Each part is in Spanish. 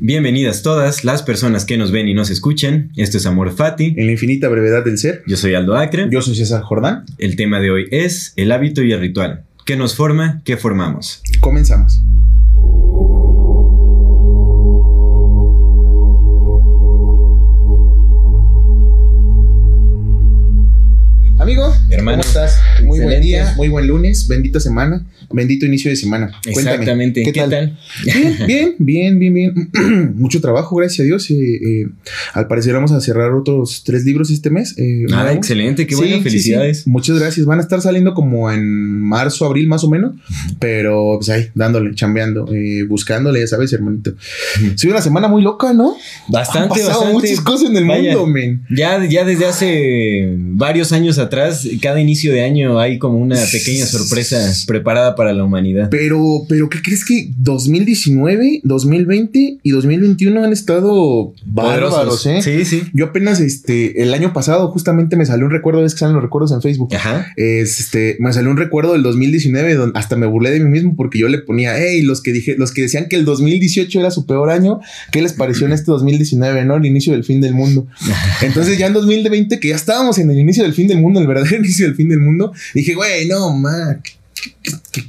Bienvenidas todas las personas que nos ven y nos escuchan. Esto es Amor Fati. En la infinita brevedad del ser. Yo soy Aldo Acre. Yo soy César Jordán. El tema de hoy es el hábito y el ritual. ¿Qué nos forma? ¿Qué formamos? Comenzamos. Amigo, Hermano, ¿cómo estás? Muy buen día, muy buen lunes, bendita semana, bendito inicio de semana. Cuéntame, Exactamente. ¿Qué tal? Bien, bien, bien, bien, bien. Mucho trabajo, gracias a Dios. Eh, eh, al parecer vamos a cerrar otros tres libros este mes. eh, Ah, excelente, qué Sí, bueno, sí, felicidades. sí. Muchas gracias. Van a estar saliendo como en marzo, abril más o menos. Pero pues ahí, dándole, chambeando, eh, buscándole, ya sabes, hermanito. Ha sido una semana muy loca, ¿no? Bastante, Han pasado bastante. muchas cosas en el Vaya, mundo, men. Ya, ya desde hace varios años atrás, cada inicio de año hay como una pequeña sorpresa preparada para la humanidad. Pero, pero, ¿qué crees que 2019, 2020 y 2021 han estado bárbaros, Poderosos. eh? Sí, sí. Yo apenas, este, el año pasado justamente me salió un recuerdo, ves que salen los recuerdos en Facebook. Ajá. Es, este, me salió un recuerdo del 2019 donde hasta me burlé de mí mismo porque yo le ponía, hey, los que dije, los que decían que el 2018 era su peor año, ¿qué les pareció en este 2019, no? El inicio del fin del mundo. Entonces ya en 2020, que ya estábamos en el inicio del fin del mundo, el verdadero inicio del fin del mundo, dije, güey, no, ma,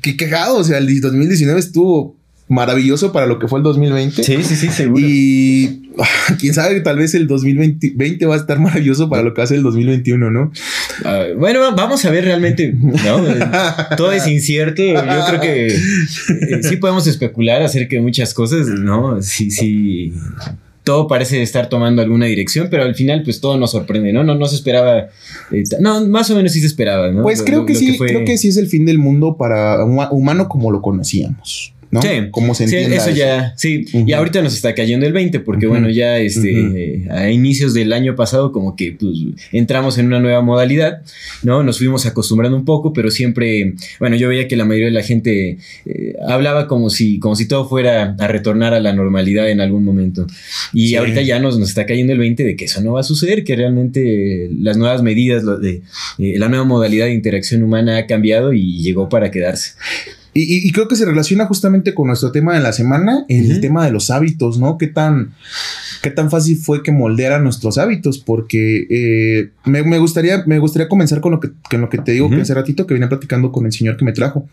qué, cagado. O sea, el 2019 estuvo maravilloso para lo que fue el 2020. Sí, sí, sí, seguro. Y ah, quién sabe, tal vez el 2020 20 va a estar maravilloso para lo que hace el 2021, ¿no? Ah, bueno, va- vamos a ver realmente, ¿no? Todo es incierto. Yo creo que eh, sí podemos especular acerca de muchas cosas, ¿no? Sí, sí. Todo parece estar tomando alguna dirección, pero al final, pues todo nos sorprende, ¿no? No, no se esperaba. eh, no, más o menos sí se esperaba, ¿no? Pues creo lo- que lo sí, fue- creo que sí es el fin del mundo para un humano como lo conocíamos, ¿no? Sí, Como se sí, entienda eso ya, sí. Y ahorita nos está cayendo el 20, porque bueno, ya este, eh, a inicios del año pasado, como que pues, entramos en una nueva modalidad, ¿no? Nos fuimos acostumbrando un poco, pero siempre, bueno, yo veía que la mayoría de la gente eh, hablaba como si, como si todo fuera a retornar a la normalidad en algún momento. Y Sí. ahorita ya nos, nos está cayendo el 20 de que eso no va a suceder, que realmente las nuevas medidas, lo de, eh, la nueva modalidad de interacción humana ha cambiado y llegó para quedarse. Y, y- y creo que se relaciona justamente con nuestro tema de la semana, el tema de los hábitos, ¿no? ¿Qué tan, qué tan fácil fue que moldearan nuestros hábitos? Porque eh, me, me gustaría, me gustaría comenzar con lo que, con lo que te digo que hace ratito que venía platicando con el señor que me trajo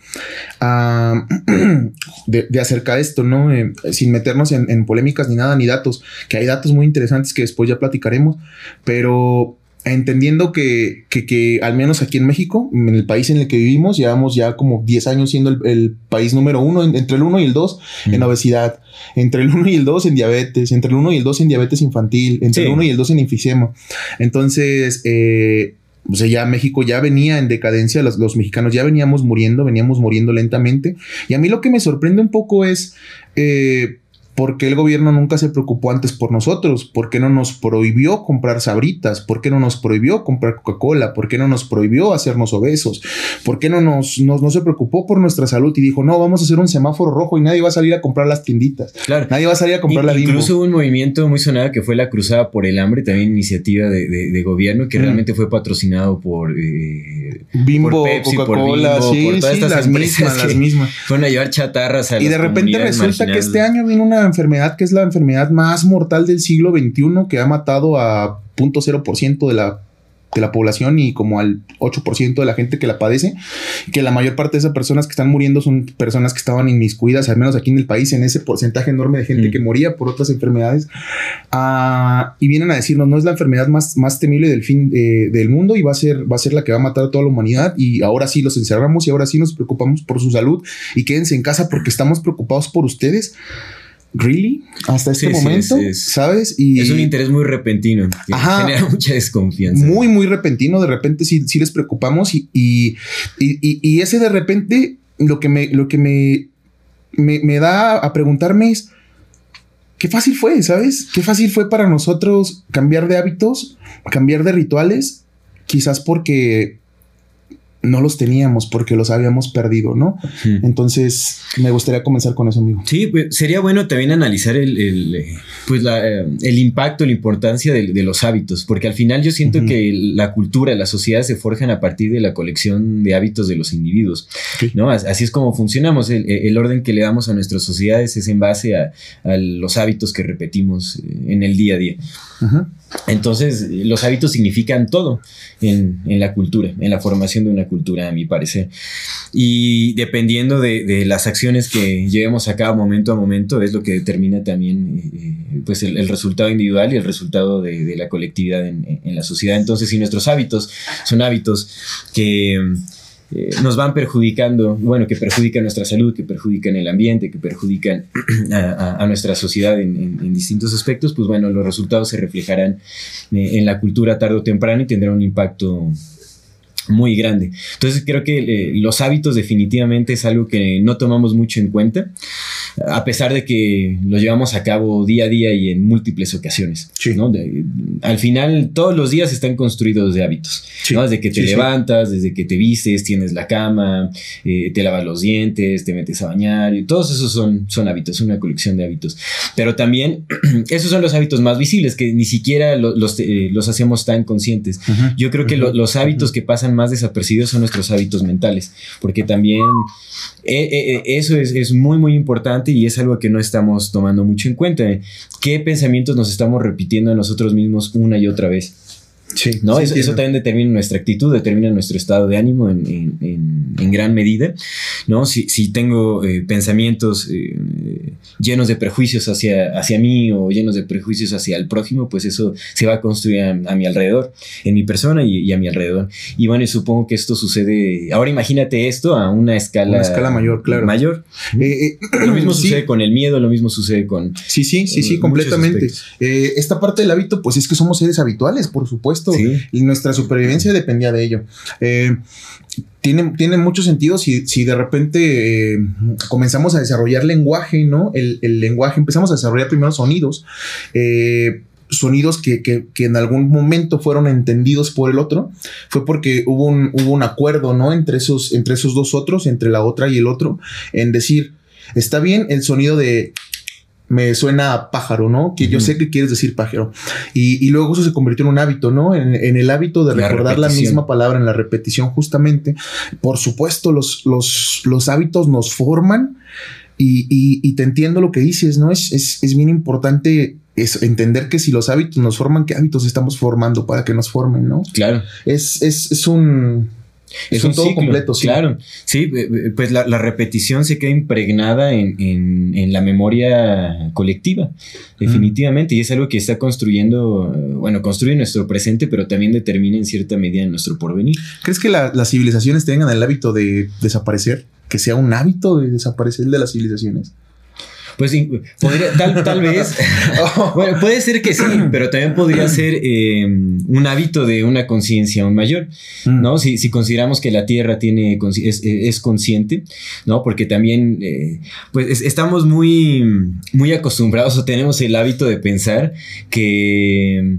ah, de, de acerca de esto, ¿no? Eh, sin meternos en, en polémicas ni nada, ni datos, que hay datos muy interesantes que después ya platicaremos, pero entendiendo que, que, que al menos aquí en México, en el país en el que vivimos, llevamos ya como 10 años siendo el, el país número uno, en- entre el 1 y el 2 en Ujú. obesidad, entre el 1 y el 2 en diabetes, entre el 1 y el 2 en diabetes infantil, entre Sí. el 1 y el 2 en enfisema. Entonces, eh, o sea, ya México ya venía en decadencia, los, los mexicanos ya veníamos muriendo, veníamos muriendo lentamente. Y a mí lo que me sorprende un poco es eh, por qué el gobierno nunca se preocupó antes por nosotros, por qué no nos prohibió comprar sabritas, por qué no nos prohibió comprar Coca-Cola, por qué no nos prohibió hacernos obesos, por qué no nos, nos- no se preocupó por nuestra salud y dijo, no, vamos a hacer un semáforo rojo y nadie va a salir a comprar las tienditas. Claro. Nadie va a salir a comprar la Bimbo. Incluso hubo un movimiento muy sonado que fue la Cruzada por el Hambre, también iniciativa de, de- de gobierno que Mm. realmente fue patrocinado por, eh, Bimbo, por Pepsi, por Coca-Cola, sí, por todas sí, estas las empresas mismas, que las mismas. fueron a llevar chatarras a Y de repente resulta que este año vino una enfermedad que es la enfermedad más mortal del siglo XXI que ha matado a 0.0% de la, de la población y como al 8% de la gente que la padece. Que la mayor parte de esas personas que están muriendo son personas que estaban inmiscuidas, al menos aquí en el país, en ese porcentaje enorme de gente Mm. que moría por otras enfermedades. Ah, y vienen a decirnos, no es la enfermedad más, más temible del fin eh, del mundo y va a, ser, va a ser la que va a matar a toda la humanidad. Y ahora sí los encerramos y ahora sí nos preocupamos por su salud y quédense en casa porque estamos preocupados por ustedes. ¿Really? Hasta este Sí, sí, momento, es- es- ¿sabes? Y Es un interés muy repentino que Ajá. genera mucha desconfianza. muy, muy repentino. De repente sí, sí les preocupamos y, y, y, y- y ese de repente lo que me, lo que me me, me da a preguntarme es, qué fácil fue, ¿sabes? Qué fácil fue para nosotros cambiar de hábitos, cambiar de rituales, quizás porque no los teníamos porque los habíamos perdido, ¿no? Entonces, me gustaría comenzar con eso, amigo. Sí, pues sería bueno también analizar el, el eh, pues la, eh, el impacto, la importancia de, de, los hábitos, porque al final yo siento que la cultura, la sociedad se forjan a partir de la colección de hábitos de los individuos, sí. ¿no? Así es como funcionamos, el, el, orden que le damos a nuestras sociedades es en base a, a los hábitos que repetimos eh, en el día a día. Ajá. Entonces, los hábitos significan todo en, en, la cultura, en la formación de una cultura, a mi parecer. Y dependiendo de, las acciones que llevemos a cabo momento a momento, es lo que determina también eh, pues el, resultado individual y el resultado de, la colectividad en, la sociedad. Entonces, si nuestros hábitos son hábitos que eh, nos van perjudicando, bueno, que perjudican nuestra salud, que perjudican el ambiente, que perjudican a, nuestra sociedad en, distintos aspectos, pues bueno, los resultados se reflejarán eh, en la cultura tarde o temprano y tendrán un impacto muy grande. Entonces creo que eh, los hábitos definitivamente es algo que no tomamos mucho en cuenta, a pesar de que lo llevamos a cabo día a día y en múltiples ocasiones. Sí. ¿no? De, al final todos los días están construidos de hábitos, sí. ¿no? desde que te sí, levantas, desde que te vistes, tienes la cama, eh, te lavas los dientes, te metes a bañar, y todos esos son, son hábitos, una colección de hábitos. Pero también esos son los hábitos más visibles, que ni siquiera los, los, eh, los hacemos tan conscientes. Uh -huh. Yo creo que uh -huh. lo, los hábitos uh -huh. que pasan más desapercibidos son nuestros hábitos mentales, porque también eh, eh, eso es, es, muy, muy importante y es algo que no estamos tomando mucho en cuenta. ¿Qué pensamientos nos estamos repitiendo a nosotros mismos una y otra vez? Sí, ¿no? Sí, eso, eso, también determina nuestra actitud, determina nuestro estado de ánimo en, en, en, en gran medida, ¿no? Si, si tengo eh, pensamientos eh, llenos de prejuicios hacia, hacia mí o llenos de prejuicios hacia el prójimo, pues eso se va a construir a, a mi alrededor, en mi persona y, y, a mi alrededor. Y bueno, y supongo que esto sucede, ahora imagínate esto a una escala, una escala mayor, claro. Mayor. Eh, lo mismo sí. sucede con el miedo, lo mismo sucede con... Sí, sí, sí, sí, completamente. esta parte del hábito, pues es que somos seres habituales, por supuesto sí. y nuestra supervivencia dependía de ello. Tiene, tiene mucho sentido si, si de repente eh, comenzamos a desarrollar lenguaje, ¿no? El, el, lenguaje, empezamos a desarrollar primero sonidos. Eh, sonidos que, que, que, en algún momento fueron entendidos por el otro, fue porque hubo un, hubo un acuerdo, ¿no? Entre esos, entre esos dos otros, entre la otra y el otro, en decir, está bien el sonido de me suena a pájaro, ¿no? Que uh -huh. yo sé que quieres decir pájaro. Y, y, luego eso se convirtió en un hábito, ¿no? En, en el hábito de la recordar repetición. la misma palabra en la repetición, justamente. Por supuesto, los, los, los hábitos nos forman y, y, y, te entiendo lo que dices, ¿no? Es, es, es bien importante es entender que si los hábitos nos forman, ¿qué hábitos estamos formando para que nos formen, no? Claro. Es, es, es un es un todo ciclo, completo, sí. Claro, sí, pues la, la repetición se queda impregnada en, en, en, la memoria colectiva, definitivamente, mm. y es algo que está construyendo, bueno, construye nuestro presente, pero también determina en cierta medida nuestro porvenir. ¿Crees que la, las civilizaciones tengan el hábito de desaparecer? Que sea un hábito de desaparecer de las civilizaciones. Pues podría, tal, tal vez. bueno, puede ser que sí, pero también podría ser eh, un hábito de una conciencia aún mayor, ¿no? Si, si, consideramos que la Tierra tiene es, es consciente, ¿no? Porque también, eh, pues es, estamos muy, muy acostumbrados o tenemos el hábito de pensar que.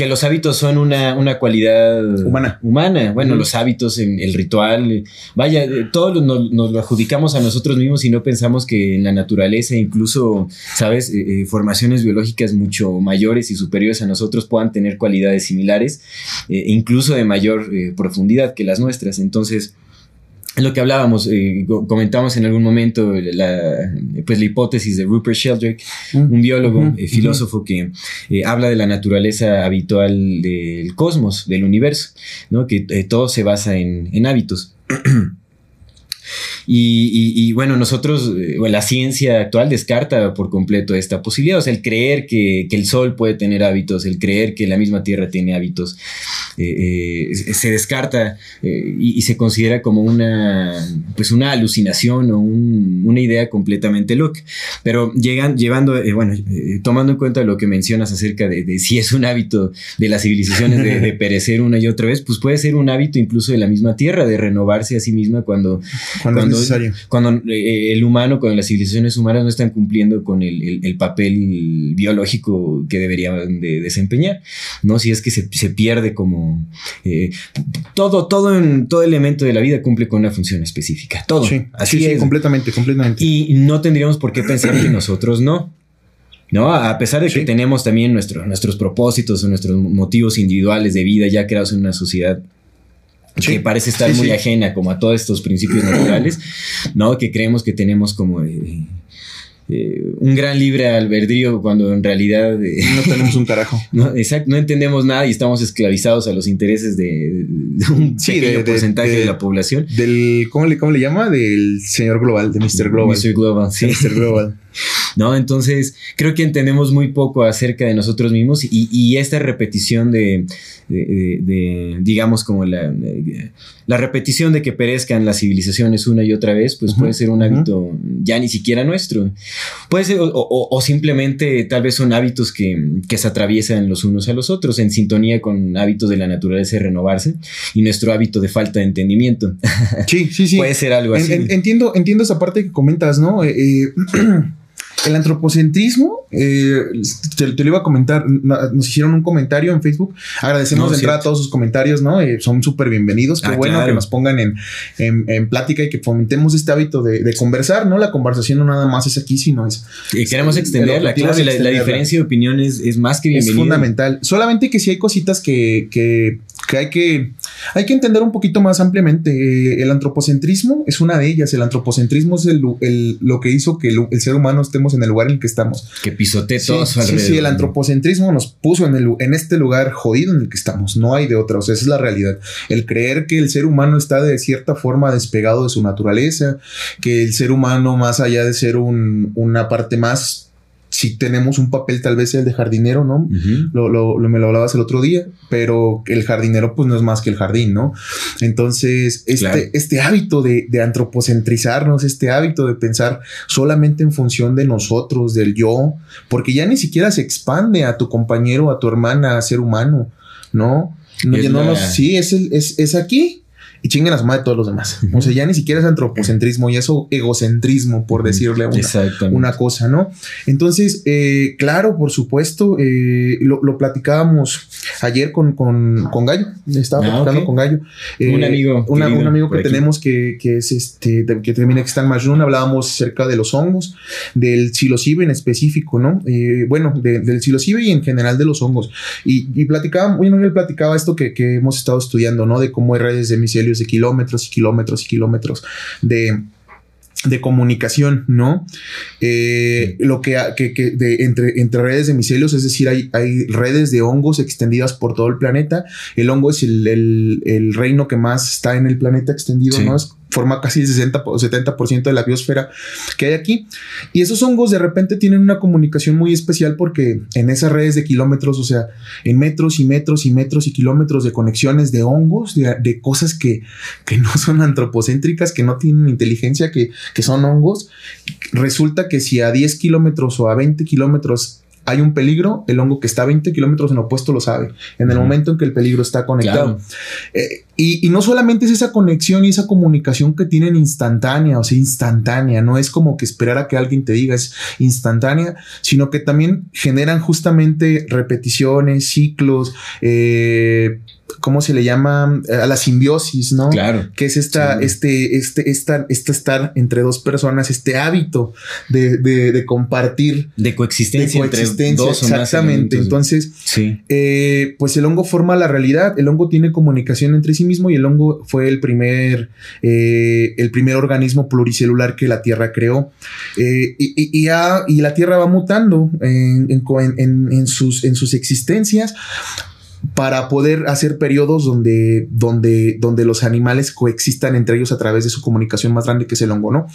Que los hábitos son una, una cualidad humana. humana. Bueno, mm. los hábitos, el ritual, vaya, todo nos, nos, lo adjudicamos a nosotros mismos y no pensamos que en la naturaleza, incluso, ¿sabes? Eh, formaciones biológicas mucho mayores y superiores a nosotros puedan tener cualidades similares, eh, incluso de mayor eh, profundidad que las nuestras. Entonces, lo que hablábamos, eh, comentamos en algún momento la, pues la hipótesis de Rupert Sheldrake, -huh. un biólogo, uh -huh. eh, filósofo uh -huh. que eh, habla de la naturaleza habitual del cosmos, del universo, ¿no? que eh, todo se basa en, en hábitos. Y, y, y, bueno, nosotros, eh, la ciencia actual descarta por completo esta posibilidad. O sea, el creer que, que el Sol puede tener hábitos, el creer que la misma Tierra tiene hábitos, eh, eh, se descarta eh, y, y, se considera como una, pues una alucinación o un, una idea completamente loca. Pero llegan, llevando, bueno, tomando en cuenta lo que mencionas acerca de, de, si es un hábito de las civilizaciones de, de, perecer una y otra vez, pues puede ser un hábito incluso de la misma Tierra, de renovarse a sí misma cuando, cuando, cuando, necesario. cuando eh, el humano, cuando las civilizaciones humanas no están cumpliendo con el, el- el papel biológico que deberían de desempeñar, ¿no? Si es que se, se pierde como eh, todo, todo en todo elemento de la vida cumple con una función específica. Todo. Sí, Así sí, sí, es. completamente, completamente. Y no tendríamos por qué pensar que nosotros no. ¿No? A pesar de que tenemos también nuestros propósitos o nuestros motivos individuales de vida ya creados en una sociedad Sí. que parece estar Sí, muy sí. ajena como a todos estos principios naturales, ¿no? Que creemos que tenemos como eh, eh, un gran libre albedrío cuando en realidad eh, No tenemos un carajo. no, exacto, no entendemos nada y estamos esclavizados a los intereses de, de un pequeño de- porcentaje de, de- la población. Del, ¿cómo le, ¿cómo le llama? Del señor global, de Mr. Global. Mr. Global, sí. Mr. Global. ¿no? Entonces, creo que entendemos muy poco acerca de nosotros mismos y, y esta repetición de, de- de- de, digamos, como la, la repetición de que perezcan las civilizaciones una y otra vez, pues puede ser un hábito ya ni siquiera nuestro. Puede ser, o, o- o simplemente tal vez son hábitos que, que se atraviesan los unos a los otros en sintonía con hábitos de la naturaleza de renovarse y nuestro hábito de falta de entendimiento. Sí, sí, sí. Puede ser algo En- así. en- entiendo, entiendo esa parte que comentas, ¿no? Eh, eh, el antropocentrismo, eh, te, te lo iba a comentar, nos hicieron un comentario en Facebook. Agradecemos No, de entrada todos sus comentarios, ¿no? Eh, son súper bienvenidos. Qué Ah, bueno claro. que nos pongan en, en, en plática y que fomentemos este hábito de, de conversar, ¿no? La conversación no nada más es aquí, sino es, Y queremos el extenderla, claro, es la, la diferencia de opinión es, es más que es bienvenida. fundamental. Solamente que sí hay cositas que, que, que hay que hay que entender un poquito más ampliamente. Eh, El antropocentrismo es una de ellas. El antropocentrismo es el, el- lo que hizo que el, el ser humano estemos en el lugar en el que estamos. Que pisotee Sí, todo a su sí, alrededor. sí, el antropocentrismo nos puso en, el, en este lugar jodido en el que estamos. No hay de otra. O sea, esa es la realidad. El creer que el ser humano está de cierta forma despegado de su naturaleza, que el ser humano, más allá de ser un- una parte más, si tenemos un papel tal vez el de jardinero, ¿no? Lo, lo- lo- me lo hablabas el otro día, pero el jardinero pues no es más que el jardín, ¿no? Entonces, este, Claro. este hábito de, de antropocentrizarnos, este hábito de pensar solamente en función de nosotros, del yo, porque ya ni siquiera se expande a tu compañero, a tu hermana, a ser humano, ¿no? No, ya no nos- sí, es, el- es, es aquí. Y chinguen a su madre todos los demás. O sea, ya ni siquiera es antropocentrismo, ya es egocentrismo, por decirle una, una cosa, ¿no? Entonces, eh, claro, por supuesto, eh, lo, lo platicábamos ayer con, con, con Gallo, estaba Ah, platicando ok. con Gallo. Eh, Un amigo una- un amigo que aquí. tenemos que, que es este, que también está en Majrun, hablábamos acerca de los hongos, del psilocibe en específico, ¿no? Eh, bueno, de- del psilocibe y en general de los hongos. Y, y platicaba, bueno, él platicaba esto que, que hemos estado estudiando, ¿no? De cómo hay redes de de kilómetros y kilómetros y kilómetros de de comunicación, ¿no? Eh, Lo que, que, que de, entre, entre redes de micelios, es decir, hay, hay redes de hongos extendidas por todo el planeta. El hongo es el, el- el reino que más está en el planeta extendido, Sí. ¿no? Es, forma casi el 60 o 70% de la biosfera que hay aquí. Y esos hongos de repente tienen una comunicación muy especial porque en esas redes de kilómetros, o sea, en metros y metros y metros y kilómetros de conexiones de hongos, de, de cosas que, que no son antropocéntricas, que no tienen inteligencia, que, que son hongos, resulta que si a 10 kilómetros o a 20 kilómetros hay un peligro, el hongo que está a 20 kilómetros en opuesto lo sabe, en el momento en que el peligro está conectado. Claro. Eh, y, y no solamente es esa conexión y esa comunicación que tienen instantánea, o sea, instantánea, no es como que esperar a que alguien te diga, es instantánea, sino que también generan justamente repeticiones, ciclos, eh, ¿cómo se le llama? A la simbiosis, ¿no? Claro. que es esta, Sí. este, este, esta, este estar entre dos personas, este hábito de, de, de compartir, De de coexistencia, coexistencia, entre dos o más exactamente. Entonces, sí. eh, pues el hongo forma la realidad, el hongo tiene comunicación entre sí mismo y el hongo fue el primer, eh, el primer organismo pluricelular que la Tierra creó. Eh, y, y- y ha- y la Tierra va mutando en, en co- en- en- en sus, en sus existencias para poder hacer periodos donde, donde, donde los animales coexistan entre ellos a través de su comunicación más grande que es el hongo, ¿no?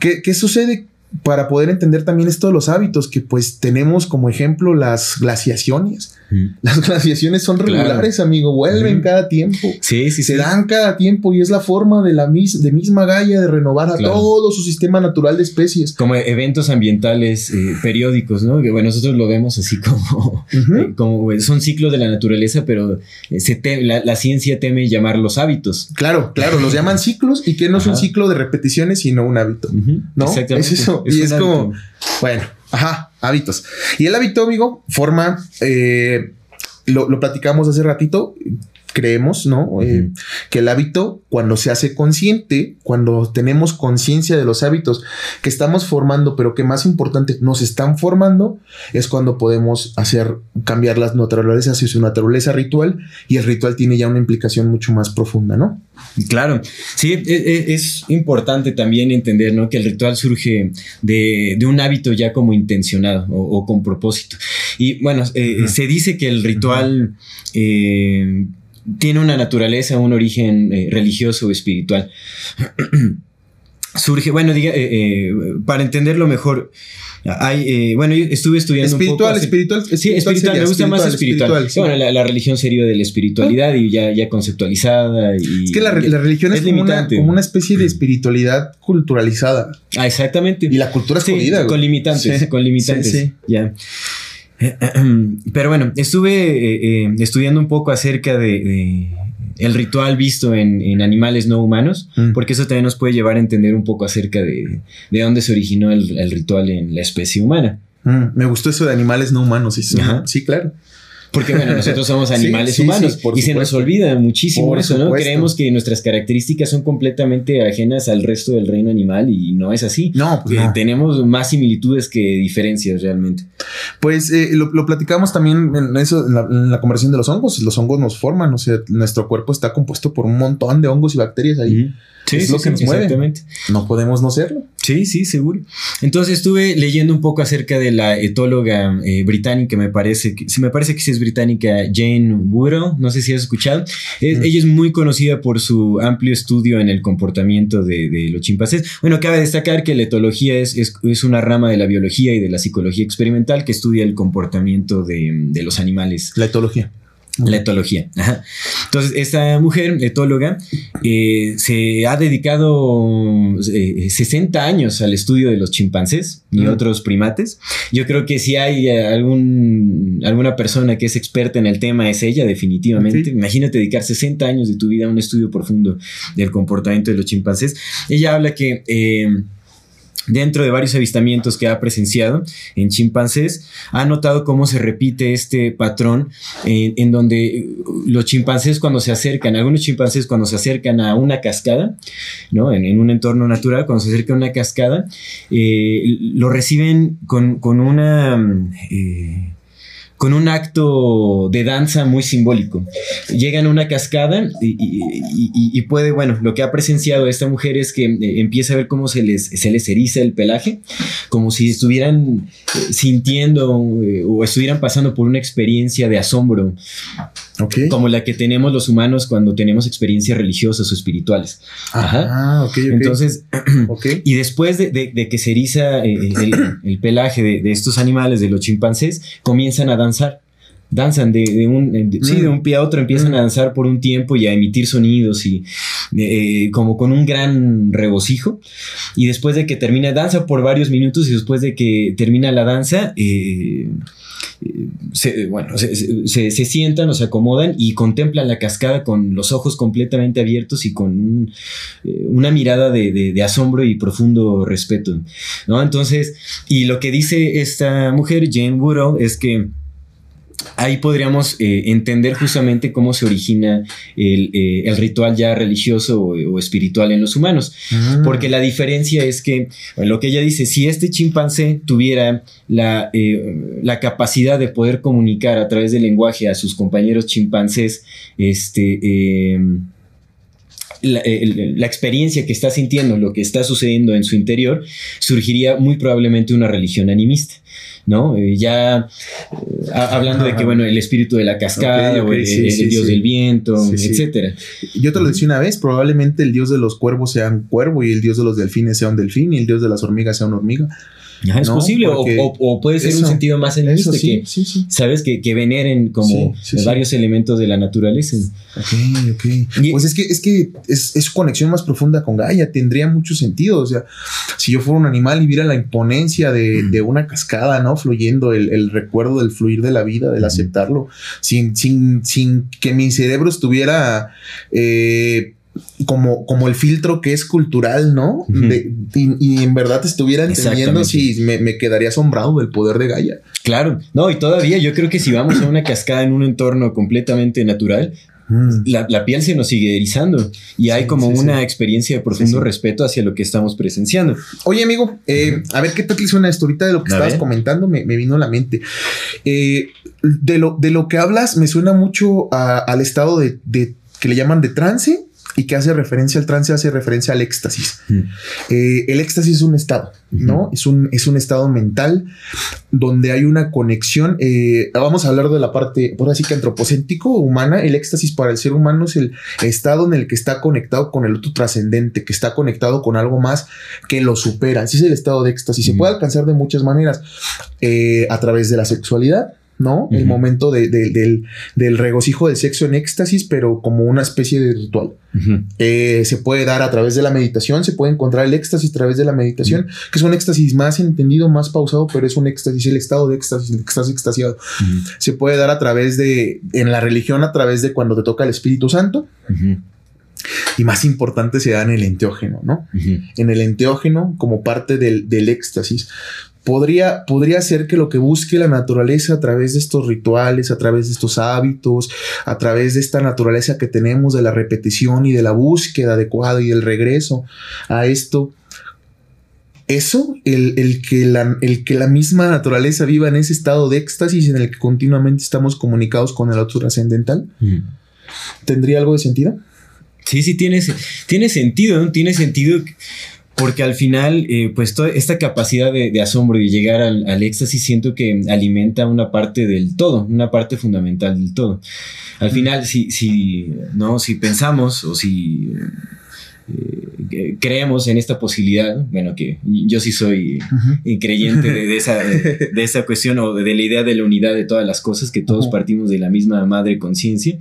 ¿Qué, qué sucede? para poder entender también esto de los hábitos, que pues tenemos como ejemplo las glaciaciones. Las glaciaciones son regulares, amigo, vuelven cada tiempo. Sí, sí, Se sí. dan cada tiempo y es la forma de la mis- de misma Gaia de renovar a Claro. todo su sistema natural de especies. Como eventos ambientales eh, periódicos, ¿no? Que bueno, nosotros lo vemos así como, eh, como son ciclos de la naturaleza, pero eh, se te- la, la ciencia teme llamarlos hábitos. Claro, claro, los llaman ciclos y que no es un ciclo de repeticiones, sino un hábito. ¿No? Exactamente. Es eso. y es como, bueno, ajá, hábitos. Y el hábito, amigo, forma, eh, lo, lo platicamos hace ratito, creemos, ¿no? Eh, que el hábito, cuando se hace consciente, cuando tenemos conciencia de los hábitos que estamos formando, pero que más importante, nos están formando, es cuando podemos hacer cambiar las naturalezas hacia su naturaleza ritual y el ritual tiene ya una implicación mucho más profunda, ¿no? Claro, sí, e- e- es, importante también entender ¿no? que el ritual surge de, de un hábito ya como intencionado o, o con propósito. Y bueno, eh, se dice que el ritual eh, tiene una naturaleza, un origen eh, religioso o espiritual. surge, bueno, diga, eh, eh, para entenderlo mejor, hay, bueno, yo estuve estudiando un poco Espiritual, espiritual, Sí, espiritual, sería, me gusta más espiritual. sí. Bueno, la, la religión sería de la espiritualidad y ya, ya conceptualizada. Y, Es que la, la religión es, es como, una, limitante. como una especie de espiritualidad culturalizada. Ah, exactamente. Y la cultura es Sí, jodida, con limitantes, Sí, con limitantes. sí, sí. Ya. Pero bueno, estuve eh, eh, estudiando un poco acerca de, de el ritual visto en, en animales no humanos, Mm. porque eso también nos puede llevar a entender un poco acerca de, de dónde se originó el, el ritual en la especie humana. Mm, me gustó eso de animales no humanos. Sí, sí, Ajá. sí, claro. Porque bueno, nosotros somos animales sí, humanos sí, por y se nos olvida muchísimo Por eso, ¿no? supuesto. Creemos que nuestras características son completamente ajenas al resto del reino animal y no es así. No, pues Eh, no. Tenemos más similitudes que diferencias realmente. Pues eh, lo, lo platicamos también en eso, en la, en la conversación de los hongos. Los hongos nos forman, o sea, nuestro cuerpo está compuesto por un montón de hongos y bacterias ahí. Sí, Es sí, lo que sí, nos mueve. Exactamente. No podemos no serlo. Sí, sí, seguro. Entonces estuve leyendo un poco acerca de la etóloga eh, británica, me parece, que, sí, me parece que sí es británica, Jane Woodall, no sé si has escuchado. Es- Mm. Ella es muy conocida por su amplio estudio en el comportamiento de, de los chimpancés. Bueno, cabe destacar que la etología es, es, es una rama de la biología y de la psicología experimental que estudia el comportamiento de, de los animales. La etología. La etología. Ajá. Entonces, esta mujer etóloga eh, se ha dedicado eh, 60 años al estudio de los chimpancés y otros primates. Yo creo que si hay eh, algún, alguna persona que es experta en el tema, es ella, definitivamente. Ok. Imagínate dedicar 60 años de tu vida a un estudio profundo del comportamiento de los chimpancés. Ella habla que. eh, Dentro de varios avistamientos que ha presenciado en chimpancés, ha notado cómo se repite este patrón en, donde los chimpancés cuando se acercan, algunos chimpancés cuando se acercan a una cascada, ¿no? En, un entorno natural, cuando se acercan a una cascada, eh, lo reciben con, con una... mm, eh, con un acto de danza muy simbólico. Llegan a una cascada y, puede, bueno, lo que ha presenciado esta mujer es que eh, empieza a ver cómo se les, se les eriza el pelaje, como si estuvieran eh, sintiendo eh, o estuvieran pasando por una experiencia de asombro, Como la que tenemos los humanos cuando tenemos experiencias religiosas o espirituales. Ajá. Ah, ok, ok. Entonces, y después de, de- de que se eriza eh, el, el pelaje de, de estos animales, de los chimpancés, comienzan a danzar. Danzan de, un, sí, Mm. de un pie a otro, empiezan Mm. a danzar por un tiempo y a emitir sonidos y eh, como con un gran regocijo. Y después de que termina, danza por varios minutos y después de que termina la danza, eh, eh, se, bueno, se, se- sientan o se acomodan y contemplan la cascada con los ojos completamente abiertos y con eh, una mirada de asombro y profundo respeto, ¿no? Entonces, y lo que dice esta mujer, Jane Woodall, es que ahí podríamos eh, entender justamente cómo se origina el, eh, el ritual ya religioso o, o espiritual en los humanos. Mm. Porque la diferencia es que, bueno, lo que ella dice, si este chimpancé tuviera la, eh, la capacidad de poder comunicar a través del lenguaje a sus compañeros chimpancés, este, eh, la, la, experiencia que está sintiendo, lo que está sucediendo en su interior, surgiría muy probablemente una religión animista. ¿no? Eh, ya eh, hablando de que, bueno, el espíritu de la cascada o el, dios del viento, etcétera. Yo te lo decía una vez, probablemente el dios de los cuervos sea un cuervo y el dios de los delfines sea un delfín y el dios de las hormigas sea una hormiga es posible, o, puede ser un sentido más animista que, sabes, que, que, veneren como varios elementos de la naturaleza. Ok, ok. pues es que, es que es, es, conexión más profunda con Gaia, tendría mucho sentido. O sea, si yo fuera un animal y viera la imponencia de, de una cascada, ¿no? Fluyendo, el, el, recuerdo del fluir de la vida, del aceptarlo, sin, sin, sin que mi cerebro estuviera eh, como, como el filtro que es cultural, ¿no? y, en verdad estuviera entendiendo si me, quedaría asombrado del poder de Gaia. Claro, no, y todavía yo creo que si vamos a una cascada en un entorno completamente natural, mm. la, piel se nos sigue erizando y hay como una experiencia de profundo respeto hacia lo que estamos presenciando. Oye, amigo, eh, a ver qué tal suena esto ahorita de lo que estabas comentando, me, vino a la mente. Eh, de, lo, de lo que hablas me suena mucho al estado de, de que le llaman de trance y que hace referencia al trance, hace referencia al éxtasis. Eh, el éxtasis es un estado, ¿no? Es un, es un estado mental donde hay una conexión. Eh, vamos a hablar de la parte, por así que antropocéntrico, humana. El éxtasis para el ser humano es el estado en el que está conectado con el otro trascendente, que está conectado con algo más que lo supera. Ese es el estado de éxtasis. Se puede alcanzar de muchas maneras, eh, a través de la sexualidad, ¿no? El momento del, regocijo del sexo en éxtasis, pero como una especie de ritual. Eh, se puede dar a través de la meditación, se puede encontrar el éxtasis a través de la meditación, que es un éxtasis más entendido, más pausado, pero es un éxtasis, el estado de éxtasis, el éxtasis extasiado. Se puede dar a través de, en la religión, a través de cuando te toca el Espíritu Santo. Y más importante se da en el enteógeno, ¿no? En el enteógeno como parte del, del éxtasis podría, podría ser que lo que busque la naturaleza a través de estos rituales, a través de estos hábitos, a través de esta naturaleza que tenemos de la repetición y de la búsqueda adecuada y del regreso a esto, eso, el, que la, el, que la, misma naturaleza viva en ese estado de éxtasis en el que continuamente estamos comunicados con el otro trascendental, mm. ¿tendría algo de sentido? Sí, sí, tiene, tiene sentido, ¿no? Tiene sentido porque al final, eh, pues toda esta capacidad de, asombro y llegar al, éxtasis siento que alimenta una parte del todo, una parte fundamental del todo. Al final, si, si, ¿no? si pensamos o si eh, creemos en esta posibilidad, bueno, que yo sí soy creyente de, esa, de, esa cuestión o de, la idea de la unidad de todas las cosas, que todos partimos de la misma madre conciencia,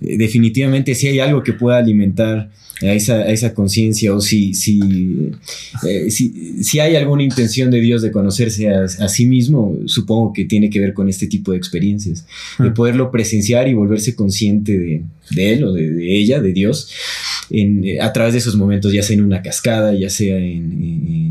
eh, definitivamente si hay algo que pueda alimentar a esa, esa conciencia o si, si, eh, si, si, hay alguna intención de Dios de conocerse a, sí mismo, supongo que tiene que ver con este tipo de experiencias, de poderlo presenciar y volverse consciente de, de él o de, ella, de Dios, en, a través de esos momentos, ya sea en una cascada, ya sea en,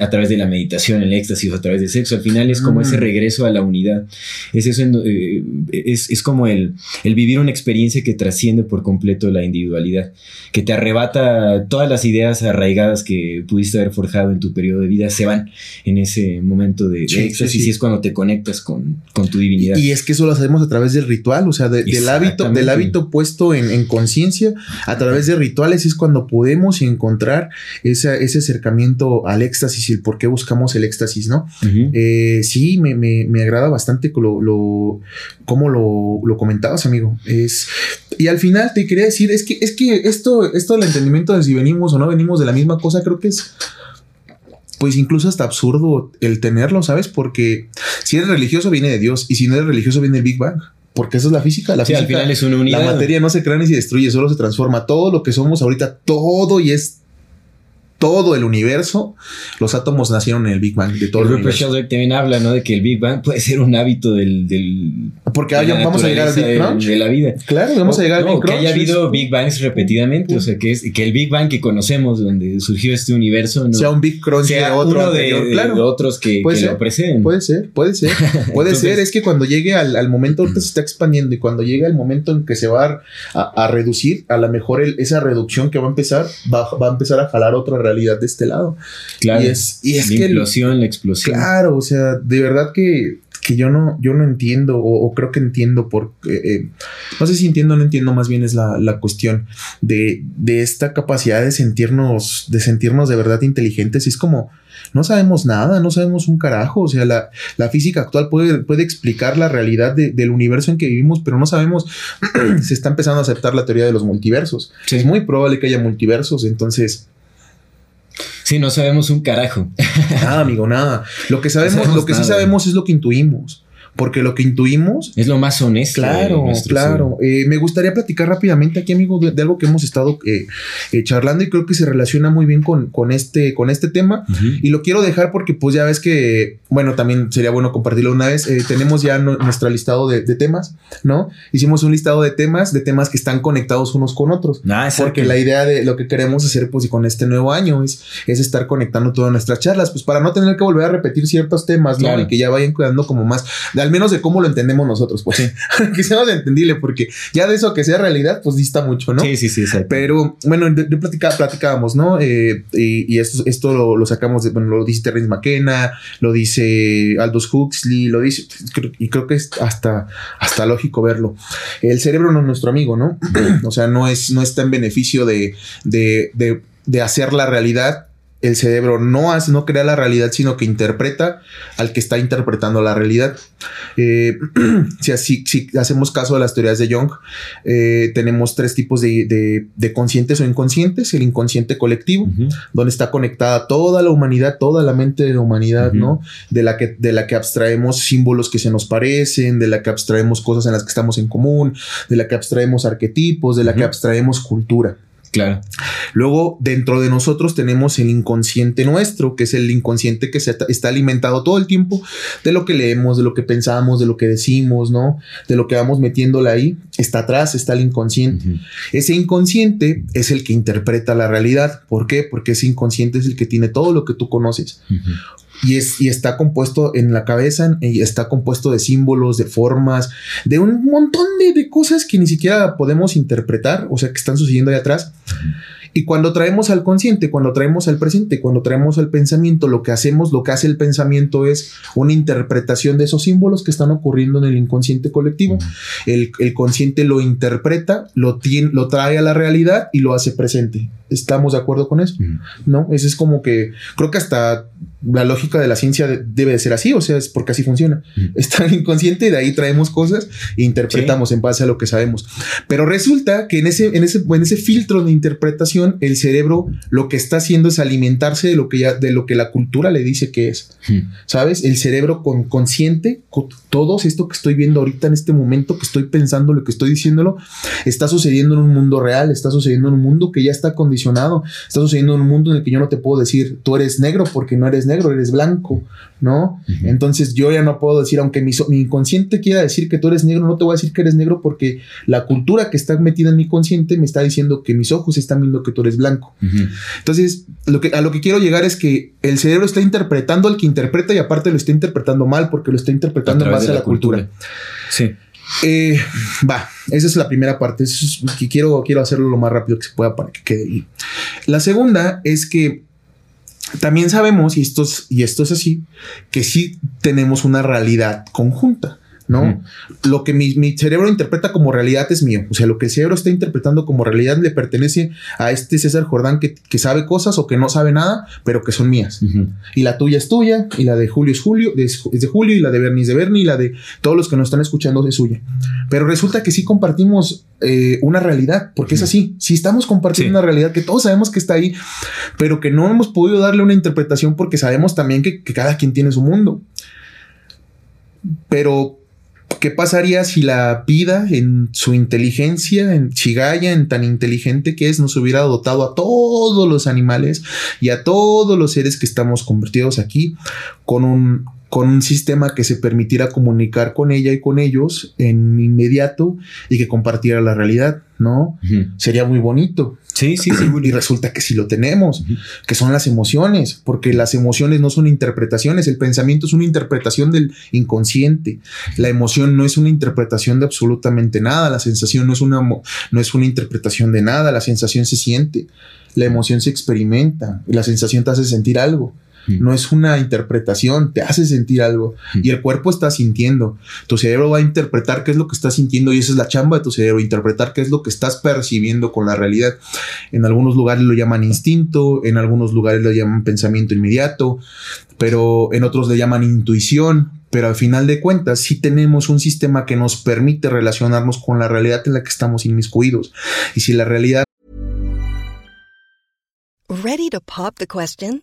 a través de la meditación, el éxtasis a través del sexo. Al final es como ese mm. regreso a la unidad. Es, eso eh, es, es, como el, el vivir una experiencia que trasciende por completo la individualidad, que te arrebata todas las ideas arraigadas que pudiste haber forjado en tu periodo de vida, se van en ese momento de, éxtasis y es cuando te conectas con, con, tu divinidad. Y es que eso lo hacemos a través del ritual, o sea, del hábito, del hábito puesto en, conciencia a través de rituales es cuando podemos encontrar ese acercamiento al éxtasis y el por qué buscamos el éxtasis, ¿no? Eh, sí, me, agrada bastante lo, lo cómo lo, comentabas, amigo. Es, y al final te quería decir, es que, es que esto, esto del entendimiento de si venimos o no venimos de la misma cosa, creo que es pues incluso hasta absurdo el tenerlo, ¿sabes? Porque si eres religioso viene de Dios y si no eres religioso viene el Big Bang. Porque eso es la física. La sí, al final es una unidad. La materia no se crea ni se destruye, solo se transforma. Todo lo que somos ahorita, todo y es todo el universo, los átomos nacieron en el Big Bang de todo el, el universo. también habla, ¿no? De que el Big Bang puede ser un hábito del... del Porque vamos a llegar al Big Crunch. De, la vida. Claro, vamos a llegar al Big Crunch. Que haya habido Big Bangs repetidamente, o sea, que, es, que el Big Bang que conocemos, donde surgió este universo... sea un Big Crunch sea de otro de, claro. otros que, que lo preceden. Puede ser, puede ser. Puede ser, es que cuando llegue al, al momento, ahorita se está expandiendo y cuando llegue el momento en que se va a, a, reducir, a lo mejor esa reducción que va a empezar, va, va a empezar a jalar otra realidad de este lado. Claro. Y es, y es la que. Explosión, la explosión. Claro, o sea, de verdad que, que yo no, yo no entiendo, o, creo que entiendo por, eh, no sé si entiendo o no entiendo, más bien es la, la cuestión de, de, esta capacidad de sentirnos, de sentirnos de verdad inteligentes. Y es como, no sabemos nada, no sabemos un carajo. O sea, la, la física actual puede, puede explicar la realidad del universo en que vivimos, pero no sabemos, se está empezando a aceptar la teoría de los multiversos. Es muy probable que haya multiversos, entonces Sí, no sabemos un carajo. Nada, amigo, nada. Lo que sabemos, lo que sí sabemos es lo que intuimos porque lo que intuimos es lo más honesto. Claro, claro. Eh, me gustaría platicar rápidamente aquí, amigo, de, algo que hemos estado eh, eh, charlando y creo que se relaciona muy bien con, con este, con este tema. Y lo quiero dejar porque, pues, ya ves que, bueno, también sería bueno compartirlo una vez. tenemos ya nuestro listado de, temas, ¿no? Hicimos un listado de temas, de temas que están conectados unos con otros. Ah, porque la idea de lo que queremos hacer, pues, y con este nuevo año es, es estar conectando todas nuestras charlas, pues, para no tener que volver a repetir ciertos temas, ¿no? Y que ya vayan quedando como más al menos de cómo lo entendemos nosotros, pues que sea más entendible, porque ya de eso que sea realidad, pues dista mucho, ¿no? Sí, sí, sí, Pero bueno, de, platicábamos, ¿no? Eh, y, esto, esto lo, sacamos de, bueno, lo dice Terence McKenna, lo dice Aldous Huxley, lo dice, y creo que es hasta, hasta lógico verlo. El cerebro no es nuestro amigo, ¿no? o sea, no es, no está en beneficio de, de, de, de hacer la realidad el cerebro no hace, no crea la realidad, sino que interpreta al que está interpretando la realidad. Eh, si, así, si hacemos caso de las teorías de Jung, eh, tenemos tres tipos de, conscientes o inconscientes. El inconsciente colectivo, donde está conectada toda la humanidad, toda la mente de la humanidad, ¿no? De la, que, de la que abstraemos símbolos que se nos parecen, de la que abstraemos cosas en las que estamos en común, de la que abstraemos arquetipos, de la que abstraemos cultura. Claro. Luego, dentro de nosotros tenemos el inconsciente nuestro, que es el inconsciente que se está alimentado todo el tiempo de lo que leemos, de lo que pensamos, de lo que decimos, ¿no? De lo que vamos metiéndole ahí. Está atrás, está el inconsciente. Ese inconsciente es el que interpreta la realidad. ¿Por qué? Porque ese inconsciente es el que tiene todo lo que tú conoces y, es, y está compuesto en la cabeza y está compuesto de símbolos, de formas, de un montón de, de, cosas que ni siquiera podemos interpretar, o sea, que están sucediendo ahí atrás. Y cuando traemos al consciente, cuando traemos al presente, cuando traemos al pensamiento, lo que hacemos, lo que hace el pensamiento es una interpretación de esos símbolos que están ocurriendo en el inconsciente colectivo. El, el consciente lo interpreta, lo, tiene, lo trae a la realidad y lo hace presente. ¿Estamos de acuerdo con eso? ¿No? Eso es como que creo que hasta la lógica de la ciencia debe de ser así, o sea, es porque así funciona. Está inconsciente y de ahí traemos cosas e interpretamos en base a lo que sabemos. Pero resulta que en ese, en ese, en ese filtro de interpretación, el cerebro lo que está haciendo es alimentarse de lo que ya, de lo que la cultura le dice que es. ¿Sabes? El cerebro con, consciente, con todo esto que estoy viendo ahorita en este momento, que estoy pensando, lo que estoy diciéndolo, está sucediendo en un mundo real, está sucediendo en un mundo que ya está condicionado, está sucediendo en un mundo en el que yo no te puedo decir, tú eres negro porque no eres negro, eres blanco, ¿no? Entonces yo ya no puedo decir, aunque mi, mi, inconsciente quiera decir que tú eres negro, no te voy a decir que eres negro porque la cultura que está metida en mi consciente me está diciendo que mis ojos están viendo que tú eres blanco. Entonces, lo que, a lo que quiero llegar es que el cerebro está interpretando al que interpreta y aparte lo está interpretando mal porque lo está interpretando en base a la, cultura. Sí. Eh, va, esa es la primera parte. es que quiero, quiero hacerlo lo más rápido que se pueda para que quede ahí. La segunda es que también sabemos, y esto es, y esto es así, que sí tenemos una realidad conjunta. ¿No? Lo que mi, cerebro interpreta como realidad es mío. O sea, lo que el cerebro está interpretando como realidad le pertenece a este César Jordán que, sabe cosas o que no sabe nada, pero que son mías. Y la tuya es tuya, y la de Julio es Julio, es, de Julio, y la de Bernie es de Bernie, y la de todos los que nos están escuchando es suya. Pero resulta que sí compartimos eh, una realidad, porque es así. Sí estamos compartiendo una realidad que todos sabemos que está ahí, pero que no hemos podido darle una interpretación porque sabemos también que, que cada quien tiene su mundo. Pero ¿Qué pasaría si la vida en su inteligencia, en Chigaya, en tan inteligente que es, nos hubiera dotado a todos los animales y a todos los seres que estamos convertidos aquí con un, con un sistema que se permitiera comunicar con ella y con ellos en inmediato y que compartiera la realidad, ¿no? Sería muy bonito. Sí, sí, sí. Y resulta que sí lo tenemos, que son las emociones, porque las emociones no son interpretaciones, el pensamiento es una interpretación del inconsciente, la emoción no es una interpretación de absolutamente nada, la sensación no es una, no es una interpretación de nada, la sensación se siente, la emoción se experimenta, la sensación te hace sentir algo. No es una interpretación, te hace sentir algo y el cuerpo está sintiendo. Tu cerebro va a interpretar qué es lo que estás sintiendo y esa es la chamba de tu cerebro, interpretar qué es lo que estás percibiendo con la realidad. En algunos lugares lo llaman instinto, en algunos lugares lo llaman pensamiento inmediato, pero en otros le llaman intuición. Pero al final de cuentas, sí tenemos un sistema que nos permite relacionarnos con la realidad en la que estamos inmiscuidos. Y si la realidad Ready to pop the question?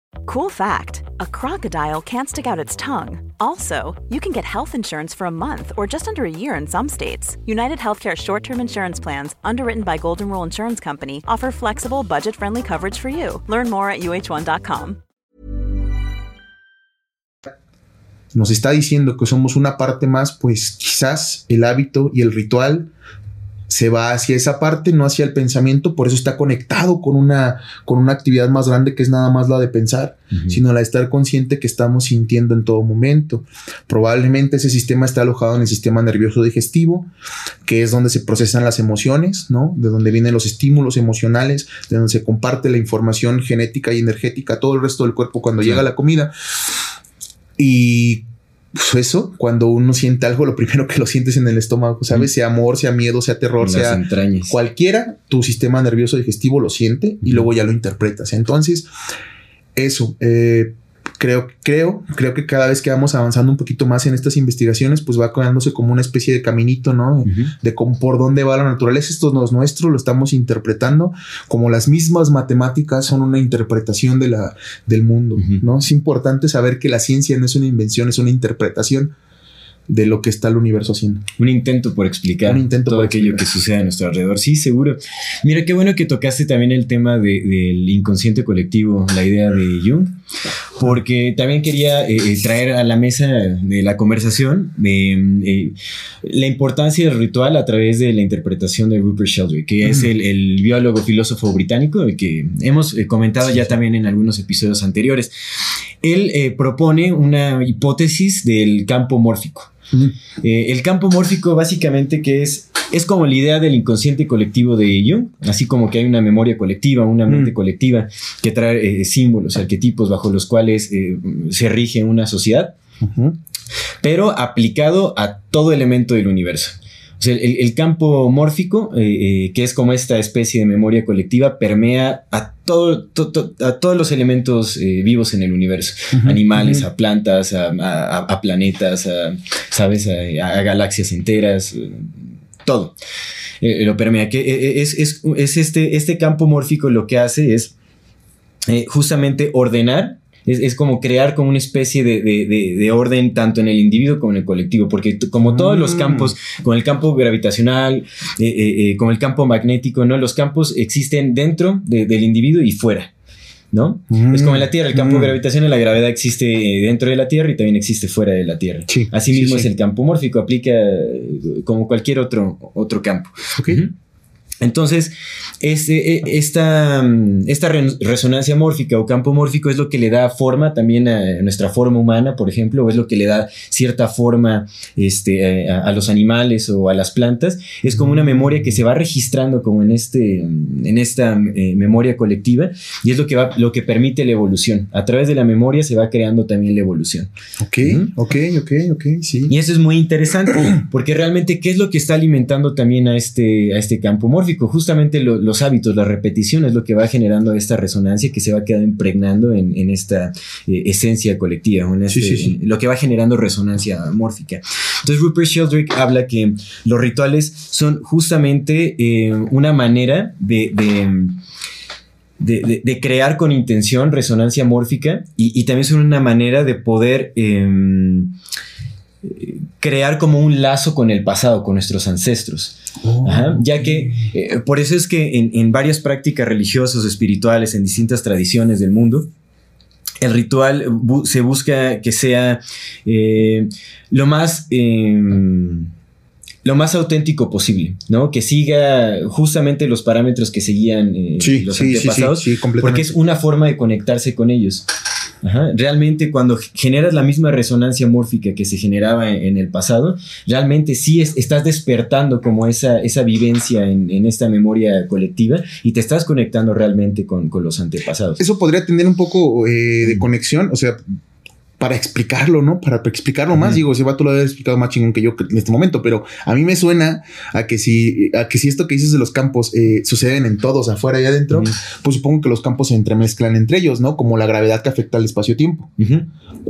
Cool fact a crocodile can't stick out its tongue. Also, you can get health insurance for a month or just under a year in some states. United Healthcare short term insurance plans, underwritten by Golden Rule Insurance Company, offer flexible, budget friendly coverage for you. Learn more at uh1.com. nos está diciendo que somos una parte más, pues quizás el hábito y el ritual se va hacia esa parte, no hacia el pensamiento, por eso está conectado con una, con una actividad más grande que es nada más la de pensar, sino la de estar consciente que estamos sintiendo en todo momento. Probablemente ese sistema está alojado en el sistema nervioso digestivo, que es donde se procesan las emociones, ¿no? De donde vienen los estímulos emocionales, de donde se comparte la información genética y energética a todo el resto del cuerpo cuando llega la comida. Y pues eso, cuando uno siente algo, lo primero que lo sientes en el estómago, ¿sabes? Sea amor, sea miedo, sea terror, sea cualquiera, tu sistema nervioso digestivo lo siente y luego ya lo interpretas. Entonces, eso, eh, creo, creo, creo que cada vez que vamos avanzando un poquito más en estas investigaciones, pues va creándose como una especie de caminito, ¿no? De cómo, por dónde va la naturaleza. Esto no es nuestro, lo estamos interpretando como las mismas matemáticas son una interpretación de la, del mundo, ¿no? Es importante saber que la ciencia no es una invención, es una interpretación de lo que está el universo haciendo. Un intento por explicar todo aquello que sucede a nuestro alrededor. Sí, seguro. Mira, qué bueno que tocaste también el tema del inconsciente colectivo, la idea de Jung, porque también quería eh, eh, traer a la mesa de la conversación de eh, la importancia del ritual a través de la interpretación de Rupert Sheldrake, que es el, biólogo filósofo británico, que hemos comentado ya también en algunos episodios anteriores. Él propone una hipótesis del campo mórfico. Eh, el campo mórfico básicamente que es, es como la idea del inconsciente colectivo de Jung, así como que hay una memoria colectiva, una mente colectiva que trae eh, símbolos, arquetipos bajo los cuales eh, se rige una sociedad, pero aplicado a todo elemento del universo. El, campo mórfico, que es como esta especie de memoria colectiva, permea a a todos los elementos eh, vivos en el universo, animales, a plantas, a, planetas, a, ¿sabes? A, galaxias enteras, eh, todo. Eh, lo permea. Que es, este, este campo mórfico lo que hace es justamente ordenar es, como crear como una especie de, orden tanto en el individuo como en el colectivo, porque como todos los mm. campos, con el campo gravitacional, eh, eh, eh, con el campo magnético, ¿no? Los campos existen dentro del individuo y fuera. ¿no? Es como en la Tierra, el campo mm. gravitacional, la gravedad existe dentro de la Tierra y también existe fuera de la Tierra. Sí, Asimismo es el campo mórfico, aplica como cualquier otro, otro campo. Entonces, este, e, esta, mm, esta resonancia mórfica o campo mórfico es lo que le da forma también a nuestra forma humana, por ejemplo, o es lo que le da cierta forma este, a, los animales o a las plantas. Es como una memoria que se va registrando como en, este, en esta eh, memoria colectiva y es lo que, va, lo que permite la evolución. A través de la memoria se va creando también la evolución. Ok, ok, ok, ok, sí. Y eso es muy interesante porque realmente, ¿qué es lo que está alimentando también a este, a este campo mórfico? Justamente lo los hábitos, la repetición es lo que va generando esta resonancia que se va quedando impregnando en, esta eh, esencia colectiva, este, lo que va generando resonancia mórfica. Entonces Rupert Sheldrake habla que los rituales son justamente eh, una manera de, de crear con intención resonancia mórfica y, también son una manera de poder em, crear como un lazo con el pasado, con nuestros ancestros. Oh. ya que eh, por eso es que en, varias prácticas religiosas, espirituales, en distintas tradiciones del mundo, el ritual bu- se busca que sea eh, lo más... em, lo más auténtico posible, ¿no? Que siga justamente los parámetros que seguían eh, Sí, los sí, antepasados, sí, porque es una forma de conectarse con ellos. Ajá. Realmente cuando generas la misma resonancia mórfica que se generaba en, en el pasado, realmente sí es- estás despertando como esa, esa vivencia en, en esta memoria colectiva y te estás conectando realmente con, con los antepasados. Eso podría tener un poco eh, de conexión, o sea, para explicarlo, ¿no? Para explicarlo más, Ujú. digo, ese vato lo había explicado más chingón que yo en este momento, pero a mí me suena a que si, a que si esto que dices de los campos eh, suceden en todos, afuera y adentro, pues supongo que los campos se entremezclan entre ellos, ¿no? Como la gravedad que afecta al espacio-tiempo.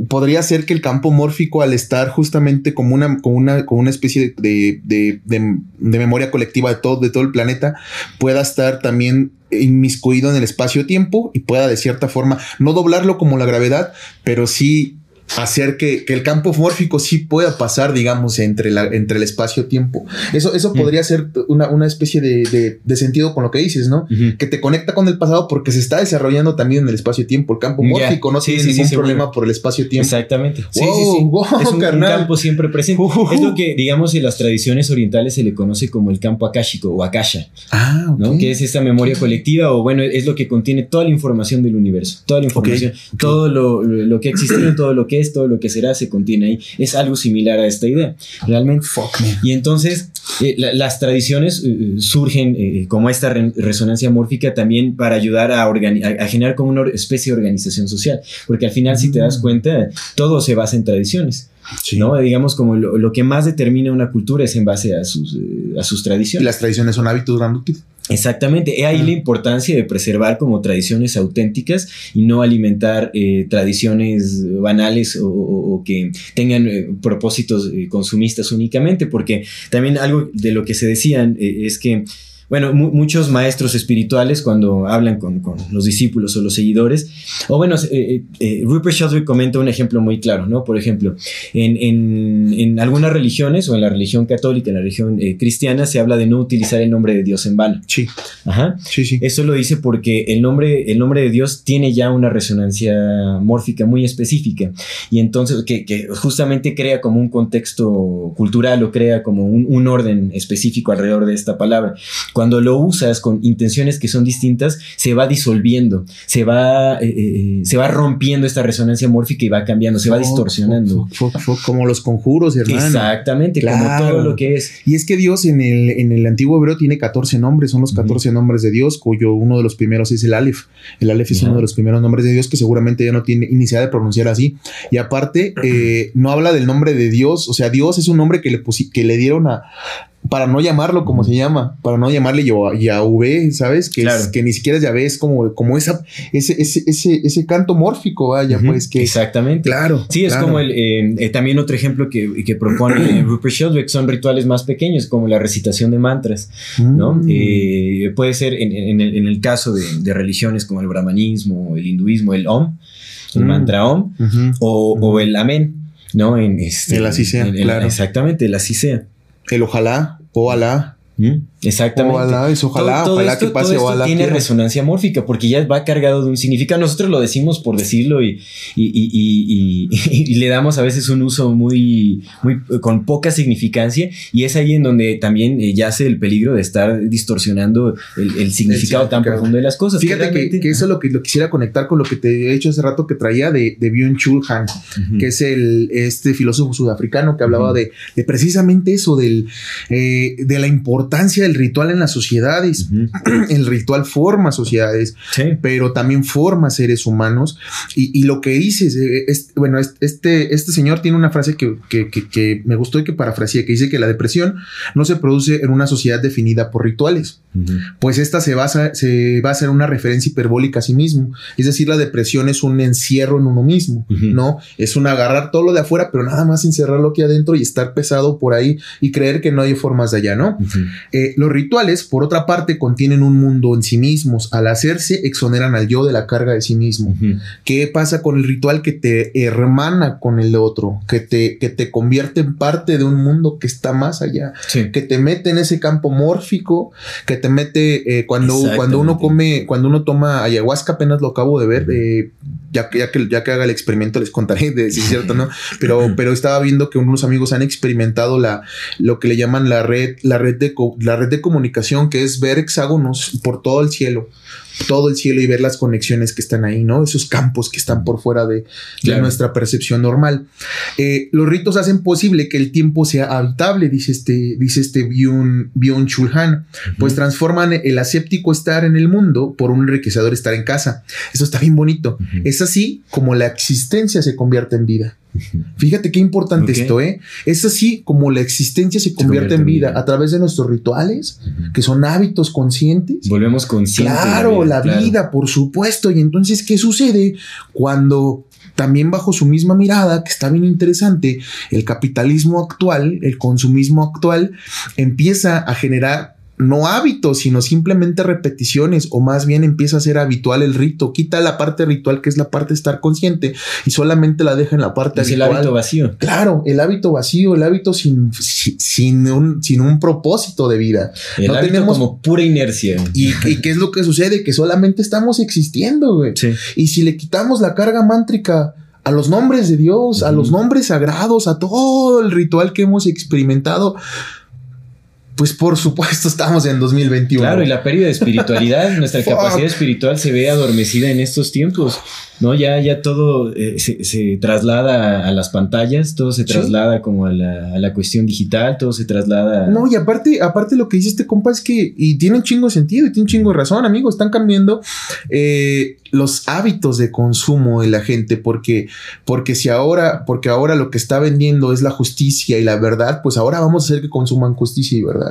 Podría ser que el campo mórfico, al estar justamente como una, como una, como una especie de, de, de- de memoria colectiva de todo, de todo el planeta, pueda estar también inmiscuido en el espacio-tiempo y pueda de cierta forma no doblarlo como la gravedad, pero sí hacer que, que el campo mórfico sí pueda pasar, digamos, entre, la, entre el espacio-tiempo. Eso, eso Mm. podría ser una, una especie de, de- de sentido con lo que dices, ¿no? Que te conecta con el pasado porque se está desarrollando también en el espacio-tiempo. El campo mórfico no Sí, tiene sí, sí, ningún seguro. problema por el espacio-tiempo. Exactamente. Sí, Wow, sí, sí. wow, es un, un campo siempre presente. Ujú. Es lo que, digamos, en las tradiciones orientales se le conoce como el campo akáshico o akasha, Ah, ok. ¿no? Que es esta memoria colectiva o, bueno, es lo que contiene toda la información del universo. Toda la información, ok. todo lo, lo que ha existido, todo lo que es, todo lo que será, se contiene ahí. Es algo similar a esta idea, realmente. Fuck me. Y entonces eh, la- las tradiciones eh, surgen eh, como esta re- resonancia mórfica también para ayudar a, a- a generar como una especie de organización social, porque al final si te das cuenta todo se basa en tradiciones, Sí. ¿no? Digamos como lo, lo que más determina una cultura es en base a sus, eh, a sus Y tradiciones. las tradiciones son hábitos grandotes. Exactamente, he ahí la importancia de preservar como tradiciones auténticas y no alimentar eh, tradiciones banales o, o- o que tengan eh, propósitos eh, consumistas únicamente, porque también algo de lo que se decían es que, bueno, mu- muchos maestros espirituales cuando hablan con, con los discípulos o los seguidores, o bueno, eh, eh, Rupert Sheldrake comenta un ejemplo muy claro, ¿no? Por ejemplo, en, en- en algunas religiones o en la religión católica, en la religión eh, cristiana, se habla de no utilizar el nombre de Dios en vano. Sí, Ajá. sí, sí. Eso lo dice porque el nombre, el nombre de Dios tiene ya una resonancia mórfica muy específica y entonces que, que justamente crea como un contexto cultural o crea como un, un orden específico alrededor de esta palabra. Cuando lo usas con intenciones que son distintas, se va disolviendo, se va, eh, eh, se va rompiendo esta resonancia mórfica y va cambiando, se va distorsionando. como los conjuros, hermano. Exactamente, Claro. como todo lo que es. Y es que Dios en el, en el antiguo hebreo tiene 14 nombres, son los 14 nombres de Dios, cuyo uno de los primeros es el Aleph. El Aleph es uno de los primeros nombres de Dios que seguramente ya no tiene iniciada de pronunciar así. Y aparte, eh, no habla del nombre de Dios, o sea, Dios es un nombre que le, que le dieron a... Para no llamarlo como se llama, para no llamarle Yahweh, Yahvé, ¿sabes? Que, es- Claro. que ni siquiera es Yahvé, es como, como esa, ese, ese, ese, ese canto mórfico, vaya, pues que... Exactamente. Claro. Sí, es claro. como el, eh, eh, también otro ejemplo que, que propone eh, Rupert Sheldrake son rituales más pequeños, como la recitación de mantras, ¿no? Mm. Eh, puede ser en, en el, en el caso de, de religiones como el brahmanismo, el hinduismo, el Om, el Mm. mantra Om, o, o el Amén, ¿no? En este, El así sea, en- claro. Exactamente, el así sea. El ojalá, o alá. ¿Mm? Exactamente. Ojalá, es ojalá, ojalá que pase, todo esto ojalá tiene quiera. resonancia mórfica porque ya va cargado de un significado. Nosotros lo decimos por decirlo y, y, y- y- y- y le damos a veces un uso muy, muy con poca significancia y es ahí en donde también eh, yace el peligro de estar distorsionando el, el significado tan profundo de las cosas. Fíjate que, realmente- que eso es lo que lo quisiera conectar con lo que te he dicho hace rato que traía de, de Byung-Chul Han, Ujú. que es el este filósofo sudafricano que hablaba de, de precisamente eso, del, eh, de la importancia del ritual en las sociedades. Ujú. El ritual forma sociedades, Sí. pero también forma seres humanos. Y, y lo que dices, eh, es, bueno, es- este, este señor tiene una frase que, que- que- que me gustó y que parafraseé, que dice que la depresión no se produce en una sociedad definida por rituales Ujú. pues esta se basa, se basa en una referencia hiperbólica a sí mismo. Es decir, la depresión es un encierro en uno mismo, Ujú. ¿no? Es un agarrar todo lo de afuera, pero nada más encerrarlo aquí adentro y estar pesado por ahí y creer que no hay formas de allá, ¿no? Eh, los rituales, por otra parte, contienen un mundo en sí mismos. Al hacerse, exoneran al yo de la carga de sí mismo. ¿Qué pasa con el ritual que te hermana con el otro? Que te, que te convierte en parte de un mundo que está más allá Sí. que te mete en ese campo mórfico, que te mete eh, cuando, cuando uno come, cuando uno toma ayahuasca, apenas lo acabo de ver, eh, ya, ya, que, ya que haga el experimento les contaré de si es cierto no, pero, pero estaba viendo que unos amigos han experimentado la, lo que le llaman la red, la red de, la red de comunicación, que es ver hexágonos por todo el cielo todo el cielo y ver las conexiones que están ahí, ¿no? Esos campos que están por fuera de, nuestra percepción normal. Eh, los ritos hacen posible que el tiempo sea habitable, dice este, dice este Byung, Chul Han, pues transforman el aséptico estar en el mundo por un enriquecedor estar en casa. Eso está bien bonito. Es así como la existencia se convierte en vida. Fíjate qué importante esto, ¿eh? Es así como la existencia se convierte, en, vida, a través de nuestros rituales, que son hábitos conscientes. Volvemos conscientes. Claro, la vida, por supuesto. Y entonces, ¿qué sucede cuando también bajo su misma mirada, que está bien interesante, el capitalismo actual, el consumismo actual, empieza a generar no hábitos, sino simplemente repeticiones, o más bien empieza a ser habitual el rito. Quita la parte ritual, que es la parte de estar consciente, y solamente la deja en la parte es el hábito vacío. Claro, el hábito vacío, el hábito sin, sin, un, sin un propósito de vida. El no hábito tenemos como pura inercia. Y, qué es lo que sucede? Que solamente estamos existiendo, güey. Y si le quitamos la carga mántrica a los nombres de Dios, a los nombres sagrados, a todo el ritual que hemos experimentado, pues por supuesto estamos en 2021. Claro, y la pérdida de espiritualidad, nuestra capacidad espiritual se ve adormecida en estos tiempos. ¿no? Ya, ya todo eh, se, traslada a, las pantallas, todo se traslada como a la, cuestión digital, todo se traslada. No, y aparte, aparte lo que dice este compa es que, y tiene un chingo de sentido, y tiene un chingo de razón, amigo, están cambiando eh, los hábitos de consumo de la gente, porque, porque si ahora, porque ahora lo que está vendiendo es la justicia y la verdad, pues ahora vamos a hacer que consuman justicia y verdad.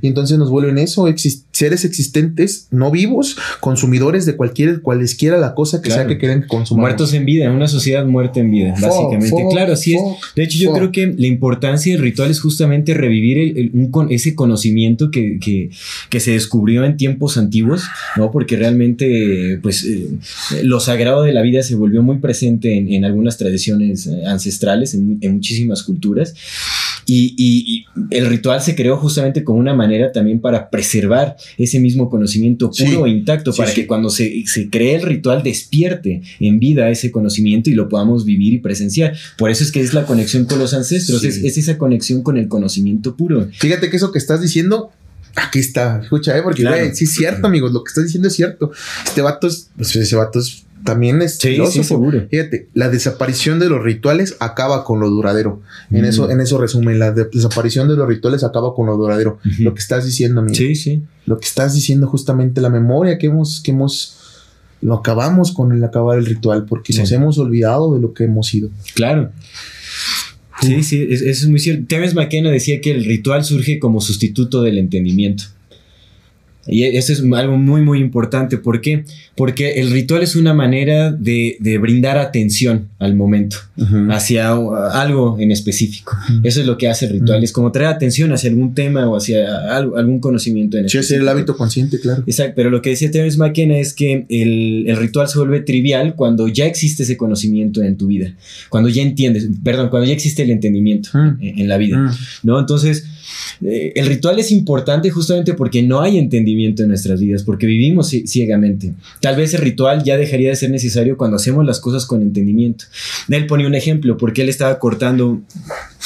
Y entonces nos vuelven eso, seres existentes, no vivos, consumidores de cualquier, cualesquiera la cosa que sea que quieran Muertos en vida, una sociedad muerta en vida, básicamente. claro, así es. De hecho, yo creo que la importancia del ritual es justamente revivir ese conocimiento que, se descubrió en tiempos antiguos, ¿no? Porque realmente, pues, eh, lo sagrado de la vida se volvió muy presente en, algunas tradiciones eh, ancestrales, en, muchísimas culturas. Y, el ritual se creó justamente como una manera también para preservar ese mismo conocimiento puro e intacto, para que cuando se, se cree el ritual despierte en vida ese conocimiento y lo podamos vivir y presenciar. Por eso es que es la conexión con los ancestros, es, esa conexión con el conocimiento puro. Fíjate que eso que estás diciendo Aquí está, escucha, ¿eh? porque sí es cierto, amigos, lo que estás diciendo es cierto. Este vato es, pues, ese vato es también es sí, sí, seguro. Fíjate, la desaparición de los rituales acaba con lo duradero. En eso, en eso resumen, la desaparición de los rituales acaba con lo duradero. Lo que estás diciendo, amigo. Sí, sí. Lo que estás diciendo justamente la memoria que hemos, que hemos lo acabamos con el acabar el ritual porque nos hemos olvidado de lo que hemos sido. Claro. Sí, sí, eso es muy cierto. Terence McKenna decía que el ritual surge como sustituto del entendimiento. Y eso es algo muy, muy importante. ¿Por qué? Porque el ritual es una manera de, brindar atención al momento, hacia algo en específico. Eso es lo que hace el ritual. Es como traer atención hacia algún tema o hacia algún conocimiento en Sí, es el hábito consciente, claro. Exacto. Pero lo que decía Terence McKenna es que el, ritual se vuelve trivial cuando ya existe ese conocimiento en tu vida. Cuando ya entiendes, perdón, cuando ya existe el entendimiento en, en, la vida. ¿No? Entonces eh, el ritual es importante justamente porque no hay entendimiento en nuestras vidas, porque vivimos ciegamente. Tal vez el ritual ya dejaría de ser necesario cuando hacemos las cosas con entendimiento. Él ponía un ejemplo, porque él estaba cortando,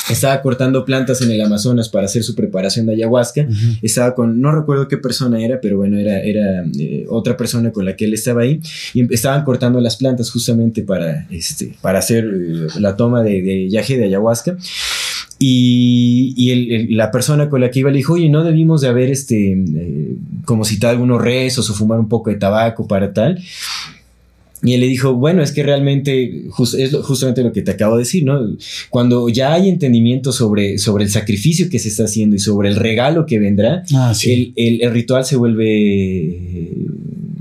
estaba cortando plantas en el Amazonas para hacer su preparación de ayahuasca. Estaba con, no recuerdo qué persona era, pero bueno, era, era eh, otra persona con la que él estaba ahí. Y estaban cortando las plantas justamente para, este, para hacer eh, la toma de, de yaje de ayahuasca. Y, la persona con la que iba le dijo, oye, no debimos de haber, este, eh, como citar algunos rezos o fumar un poco de tabaco para tal. Y él le dijo, bueno, es que realmente es justamente lo que te acabo de decir, ¿no? Cuando ya hay entendimiento sobre, sobre el sacrificio que se está haciendo y sobre el regalo que vendrá, ah, el, ritual se vuelve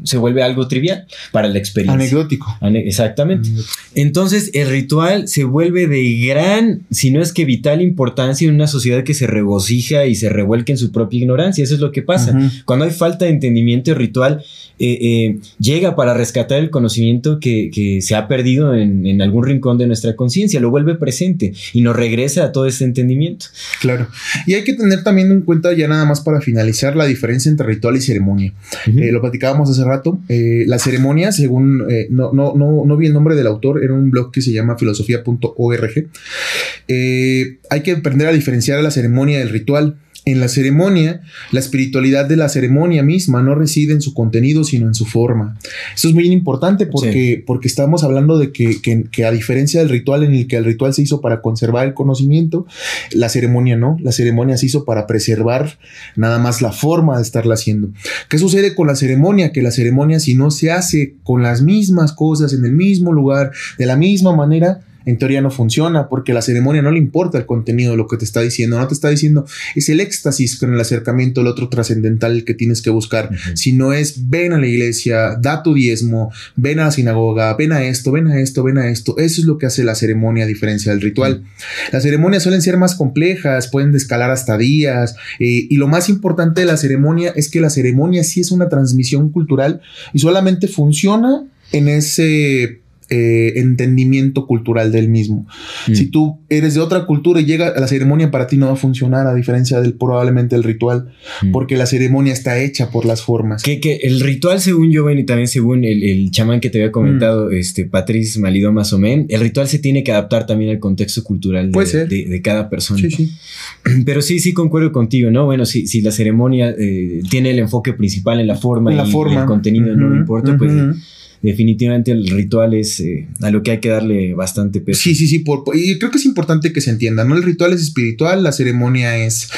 se vuelve algo trivial para la experiencia. Anecdótico. exactamente. Entonces, el ritual se vuelve de gran, si no es que vital importancia en una sociedad que se regocija y se revuelca en su propia ignorancia. Eso es lo que pasa. Cuando hay falta de entendimiento, el ritual eh, eh, llega para rescatar el conocimiento que, se ha perdido en, algún rincón de nuestra conciencia, lo vuelve presente y nos regresa a todo ese entendimiento. Claro. Y hay que tener también en cuenta, ya nada más para finalizar, la diferencia entre ritual y ceremonia. Eh, lo platicábamos hace rato, eh, la ceremonia, según, eh, no, no, no, no vi el nombre del autor, era un blog que se llama filosofía.org, eh, hay que aprender a diferenciar la ceremonia del ritual en la ceremonia, la espiritualidad de la ceremonia misma no reside en su contenido, sino en su forma. Esto es muy importante porque, porque estamos hablando de que, que, a diferencia del ritual en el que el ritual se hizo para conservar el conocimiento, la ceremonia no, la ceremonia se hizo para preservar nada más la forma de estarla haciendo. ¿Qué sucede con la ceremonia? Que la ceremonia si no se hace con las mismas cosas, en el mismo lugar, de la misma manera, en teoría no funciona porque la ceremonia no le importa el contenido de lo que te está diciendo, no te está diciendo es el éxtasis con el acercamiento, el otro trascendental que tienes que buscar, si no es ven a la iglesia, da tu diezmo, ven a la sinagoga, ven a esto, ven a esto, ven a esto. Eso es lo que hace la ceremonia a diferencia del ritual. Las ceremonias suelen ser más complejas, pueden descalar hasta días eh, y lo más importante de la ceremonia es que la ceremonia sí es una transmisión cultural y solamente funciona en ese eh, entendimiento cultural del mismo. Mm. Si tú eres de otra cultura y llega a la ceremonia, para ti no va a funcionar, a diferencia del probablemente el ritual, mm. porque la ceremonia está hecha por las formas. Que, que el ritual, según yo, y también según el, chamán que te había comentado, mm. este Patrice Malido Masomen, el ritual se tiene que adaptar también al contexto cultural de, de, cada persona. Sí, sí. Pero sí, sí concuerdo contigo, ¿no? Bueno, si, si la ceremonia eh, tiene el enfoque principal en la forma, y, el contenido no importa, pues definitivamente el ritual es eh, a lo que hay que darle bastante peso. Sí, sí, sí, y creo que es importante que se entienda, ¿no? El ritual es espiritual, la ceremonia es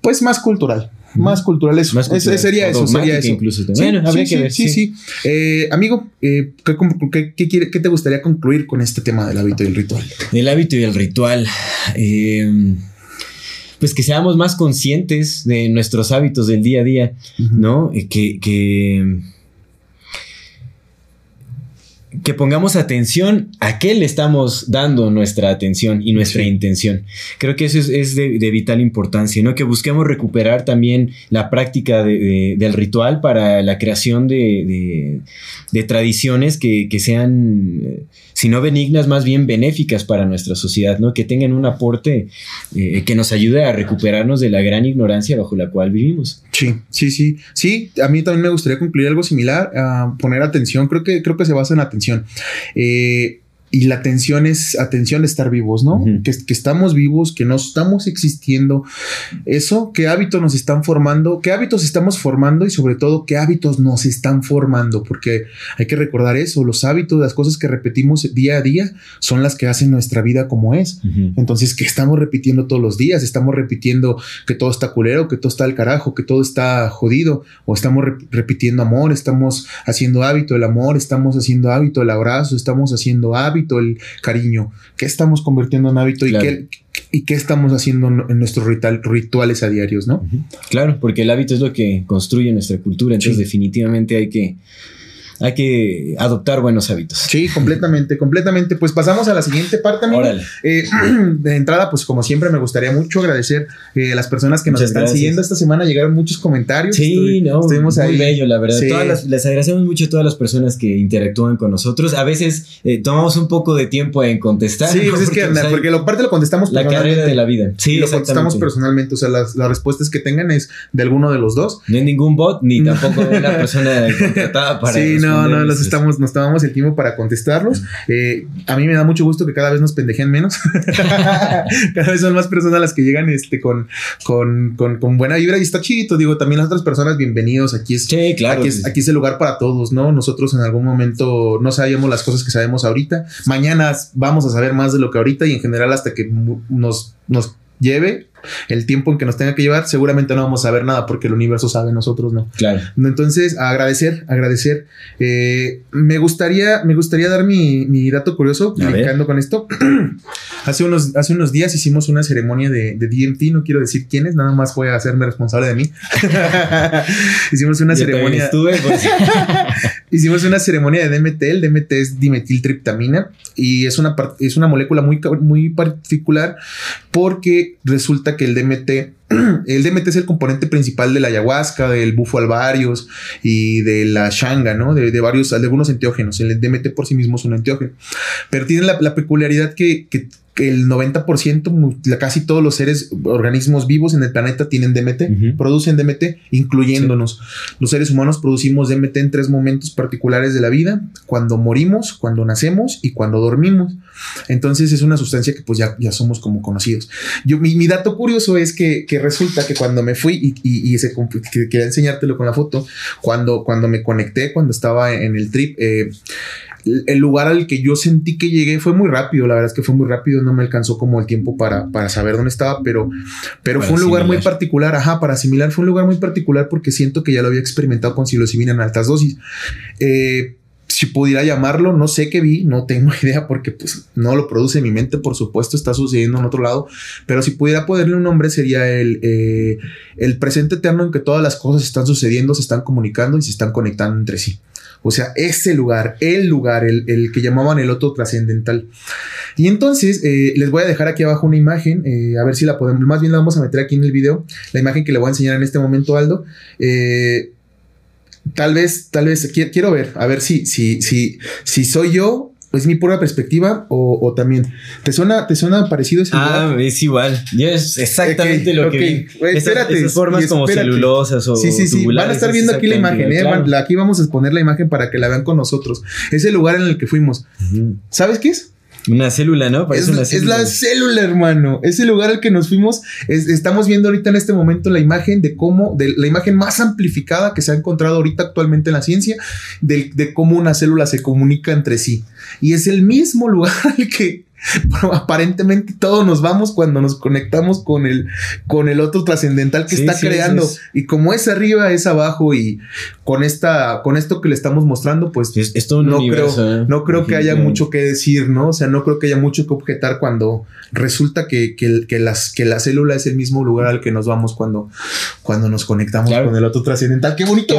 pues más cultural. Más cultural eso. sería eso, sería eso. Incluso bueno, habría que ver. Sí, sí. Eh, amigo, eh, ¿qué, qué, te gustaría concluir con este tema del hábito y el ritual? El hábito y el ritual. pues que seamos más conscientes de nuestros hábitos del día a día, ¿no? que, que que pongamos atención a qué le estamos dando nuestra atención y nuestra intención. Creo que eso es, de, vital importancia, ¿no? Que busquemos recuperar también la práctica del ritual para la creación de, tradiciones que, sean, eh, si no benignas, más bien benéficas para nuestra sociedad, ¿no? Que tengan un aporte eh, que nos ayude a recuperarnos de la gran ignorancia bajo la cual vivimos. Sí, sí, sí. Sí, a mí también me gustaría concluir algo similar, poner atención. Creo que, creo que se basa en atención eh, y la atención es atención de estar vivos, ¿no? que, estamos vivos, que no estamos existiendo. Eso, qué hábitos nos están formando, qué hábitos estamos formando y sobre todo qué hábitos nos están formando, porque hay que recordar eso, los hábitos, las cosas que repetimos día a día son las que hacen nuestra vida como es. Entonces, ¿qué estamos repitiendo todos los días? Estamos repitiendo que todo está culero, que todo está al carajo, que todo está jodido, o estamos repitiendo amor, estamos haciendo hábito el amor, estamos haciendo hábito el abrazo, estamos haciendo hábito el cariño, qué estamos convirtiendo en hábito y, qué, y qué estamos haciendo en nuestros rituales a diarios, ¿no? Claro, porque el hábito es lo que construye nuestra cultura, entonces definitivamente hay que hay que adoptar buenos hábitos. Sí, completamente, completamente. Pues pasamos a la siguiente parte, amigo. Eh, de entrada, pues como siempre, me gustaría mucho agradecer eh, a las personas que nos están siguiendo esta semana. Llegaron muchos comentarios. Sí, no, estuvimos muy bello, la verdad. les agradecemos mucho a todas las personas que interactúan con nosotros. A veces eh, tomamos un poco de tiempo en contestar. Sí, pues es que, pues, porque lo parte lo contestamos La carrera de la vida. Sí, lo contestamos personalmente. O sea, las, respuestas que tengan es de alguno de los dos. No hay ningún bot, ni tampoco una persona contratada para. Sí, no, no, los estamos, nos tomamos el tiempo para contestarlos. Eh, a mí me da mucho gusto que cada vez nos pendejen menos. cada vez son más personas las que llegan este, con, con, con, buena vibra y está chido. Digo, también las otras personas, bienvenidos. Aquí es, claro, aquí, es, aquí es el lugar para todos, ¿no? Nosotros en algún momento no sabíamos las cosas que sabemos ahorita. Mañana vamos a saber más de lo que ahorita y en general hasta que nos, nos lleve el tiempo en que nos tenga que llevar, seguramente no vamos a ver nada porque el universo sabe, nosotros no. Claro. Entonces, agradecer, agradecer. Eh, me gustaría, me gustaría dar mi, dato curioso, brincando con esto. hace, unos, hace unos días hicimos una ceremonia de, DMT, no quiero decir quiénes, nada más voy a hacerme responsable de mí. hicimos una ceremonia. Pues. hicimos una ceremonia de DMT, el DMT es dimetiltriptamina y es una, es una molécula muy, muy particular porque resulta que el DMT, el DMT es el componente principal de la ayahuasca, del bufo alvarios y de la shanga, ¿no? De, varios, de algunos enteógenos. El DMT por sí mismo es un enteógeno. Pero tiene la, peculiaridad que, el 90%, casi todos los seres, organismos vivos en el planeta tienen DMT, producen DMT, incluyéndonos. Los seres humanos producimos DMT en tres momentos particulares de la vida, cuando morimos, cuando nacemos y cuando dormimos. Entonces es una sustancia que pues ya, ya somos como conocidos. Yo, mi, dato curioso es que, resulta que cuando me fui y, y, se, quería enseñártelo con la foto, cuando, cuando me conecté, cuando estaba en el trip, eh, el lugar al que yo sentí que llegué fue muy rápido, la verdad es que fue muy rápido, no me alcanzó como el tiempo para, para saber dónde estaba, pero, pero fue un lugar muy particular, ajá, para asimilar, fue un lugar muy particular porque siento que ya lo había experimentado con psilocibina en altas dosis. Eh, si pudiera llamarlo, no sé qué vi, no tengo idea porque pues no lo produce mi mente, por supuesto, está sucediendo en otro lado, pero si pudiera ponerle un nombre sería el, eh, el presente eterno en que todas las cosas están sucediendo, se están comunicando y se están conectando entre sí. O sea, ese lugar, el lugar, el, que llamaban el otro trascendental. Y entonces eh, les voy a dejar aquí abajo una imagen, eh, a ver si la podemos, más bien la vamos a meter aquí en el video, la imagen que le voy a enseñar en este momento, Aldo. Eh, tal vez, tal vez, quiero, ver, a ver si, si, si, si soy yo es mi pura perspectiva o, también te suena te suena parecido ese ah es igual. Ya es exactamente lo que vi. espérate esas formas como celulosas o sí sí sí van a estar viendo aquí la imagen ¿eh? aquí vamos a poner la imagen para que la vean con nosotros. Es el lugar en el que fuimos. Sabes qué es una célula, ¿no? es, una célula. es, la célula, hermano. Es el lugar al que nos fuimos. estamos viendo ahorita en este momento la imagen de cómo, de la imagen más amplificada que se ha encontrado ahorita actualmente en la ciencia, de, de cómo una célula se comunica entre sí. Y es el mismo lugar al que aparentemente todos nos vamos cuando nos conectamos con el, con el otro trascendental que está creando. Y como es arriba, es abajo. Y con esta, con esto que le estamos mostrando, pues no, creo, ¿eh? no creo que haya mucho que decir, ¿no? O sea, no creo que haya mucho que objetar cuando resulta que, que, las, que la célula es el mismo lugar al que nos vamos cuando, cuando nos conectamos con el otro trascendental. Qué bonito.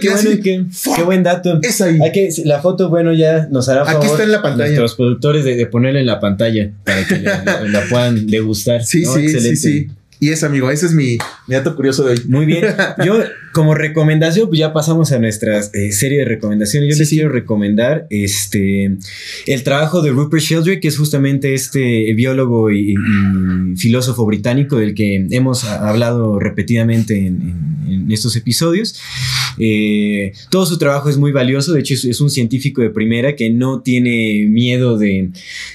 Qué, qué, buen dato. Es ahí. Hay que, la foto, bueno, ya nos hará favor Aquí está en la pantalla. Nuestros productores de, de ponerla en la pantalla para que la, puedan degustar. Sí, sí, sí, sí. Y es, amigo, ese es mi, dato curioso de hoy. Muy bien. Yo, como recomendación, pues ya pasamos a nuestra eh, serie de recomendaciones. Yo les quiero recomendar este el trabajo de Rupert Sheldrake, que es justamente este biólogo y, filósofo británico del que hemos hablado repetidamente en, estos episodios. Eh, todo su trabajo es muy valioso. De hecho, es, un científico de primera que no tiene miedo de,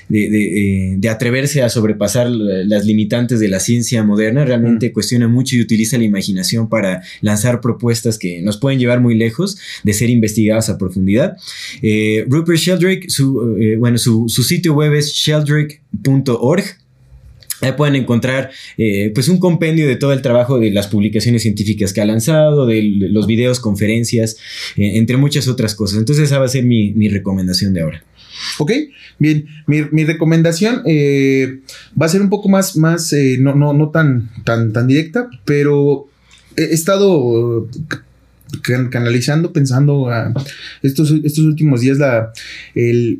de, de atreverse a sobrepasar las limitantes de la ciencia moderna realmente cuestiona mucho y utiliza la imaginación para lanzar propuestas que nos pueden llevar muy lejos de ser investigadas a profundidad. Eh, Rupert Sheldrake, su, eh, bueno, su, sitio web es sheldrake.org. Ahí pueden encontrar eh, pues un compendio de todo el trabajo de las publicaciones científicas que ha lanzado, de los videos, conferencias, entre muchas otras cosas. Entonces esa va a ser mi, mi recomendación de ahora. Ok, bien, mi, recomendación eh, va a ser un poco más, más no, no, no tan, tan, tan directa, pero he estado canalizando, pensando a estos, estos últimos días la, el,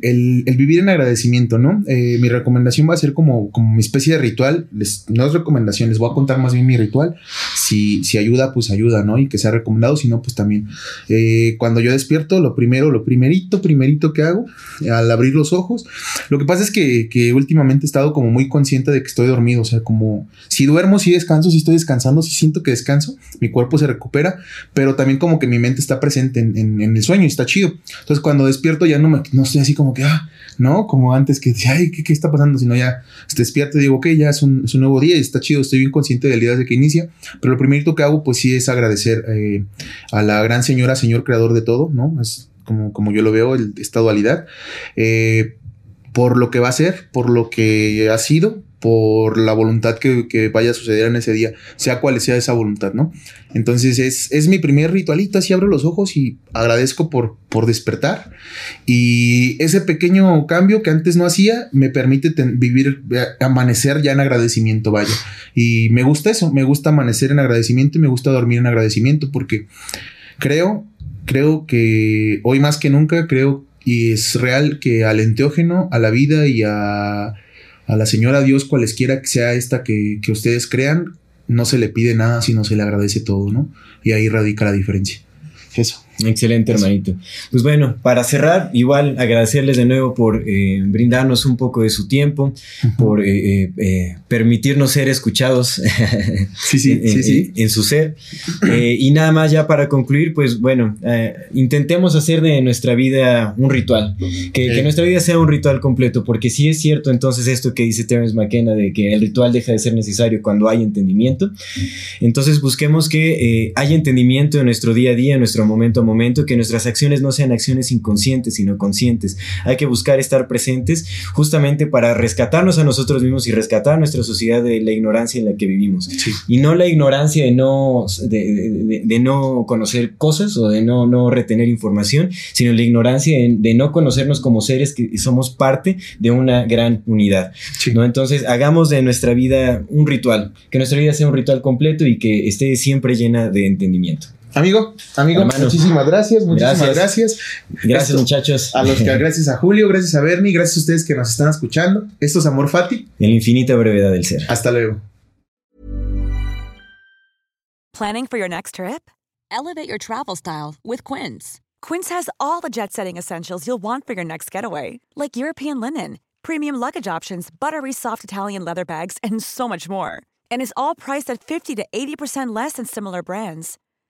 vivir en agradecimiento, ¿no? Eh, mi recomendación va a ser como, como mi especie de ritual, no es recomendación, les voy a contar más bien mi ritual, si, si ayuda, pues ayuda, ¿no? Y que sea recomendado, si no, pues también. Eh, cuando yo despierto, lo primero, lo primerito, primerito que hago, al abrir los ojos, lo que pasa es que, que últimamente he estado como muy consciente de que estoy dormido, o sea, como si duermo, si descanso, si estoy descansando, si siento que descanso, mi cuerpo se recupera, pero también como que mi mente está presente en, el sueño y está chido. Entonces cuando despierto ya no me, no estoy así como que, ah, no, como antes que ay, ¿qué, está pasando? Sino ya despierto y digo, ok, ya es un, nuevo día y está chido, estoy bien consciente del día desde que inicia. Pero lo primero que hago, pues sí, es agradecer eh, a la gran señora, señor creador de todo, ¿no? Es como, como yo lo veo, esta dualidad. Eh, por lo que va a ser, por lo que ha sido, por la voluntad que, vaya a suceder en ese día, sea cual sea esa voluntad, ¿no? Entonces es, es mi primer ritualito, así abro los ojos y agradezco por, por despertar. Y ese pequeño cambio que antes no hacía me permite vivir, eh, amanecer ya en agradecimiento, vaya. Y me gusta eso, me gusta amanecer en agradecimiento y me gusta dormir en agradecimiento porque creo, creo que hoy más que nunca, creo y es real que al enteógeno, a la vida y a, a la señora Dios, cualesquiera que sea esta que, que, ustedes crean, no se le pide nada, sino se le agradece todo, ¿no? Y ahí radica la diferencia. Eso. Excelente, hermanito. Pues bueno, para cerrar, igual agradecerles de nuevo por eh, brindarnos un poco de su tiempo, por eh, eh, permitirnos ser escuchados sí, sí, en, sí, sí. en su ser. y nada más ya para concluir, pues bueno, intentemos hacer de nuestra vida un ritual, que, que, nuestra vida sea un ritual completo, porque si es cierto entonces esto que dice Terence McKenna de que el ritual deja de ser necesario cuando hay entendimiento, entonces busquemos que haya entendimiento en nuestro día a día, en nuestro momento momento, que nuestras acciones no sean acciones inconscientes, sino conscientes. Hay que buscar estar presentes justamente para rescatarnos a nosotros mismos y rescatar a nuestra sociedad de la ignorancia en la que vivimos. Y no la ignorancia de no, de, de, no conocer cosas o de no, no retener información, sino la ignorancia de, no conocernos como seres que somos parte de una gran unidad. ¿no? Entonces, hagamos de nuestra vida un ritual, que nuestra vida sea un ritual completo y que esté siempre llena de entendimiento. Amigo, amigo, muchísimas gracias, muchísimas gracias. Gracias, muchachos. A los que gracias a Julio, gracias a Bernie, gracias a ustedes que nos están escuchando. Esto es Amor Fati. En la infinita brevedad del ser. Hasta luego. Planning for your next trip? Elevate your travel style with Quince. Quince has all the jet-setting essentials you'll want for your next getaway, like European linen, premium luggage options, buttery soft Italian leather bags, and so much more. And is all priced at 50 to 80% less than similar brands.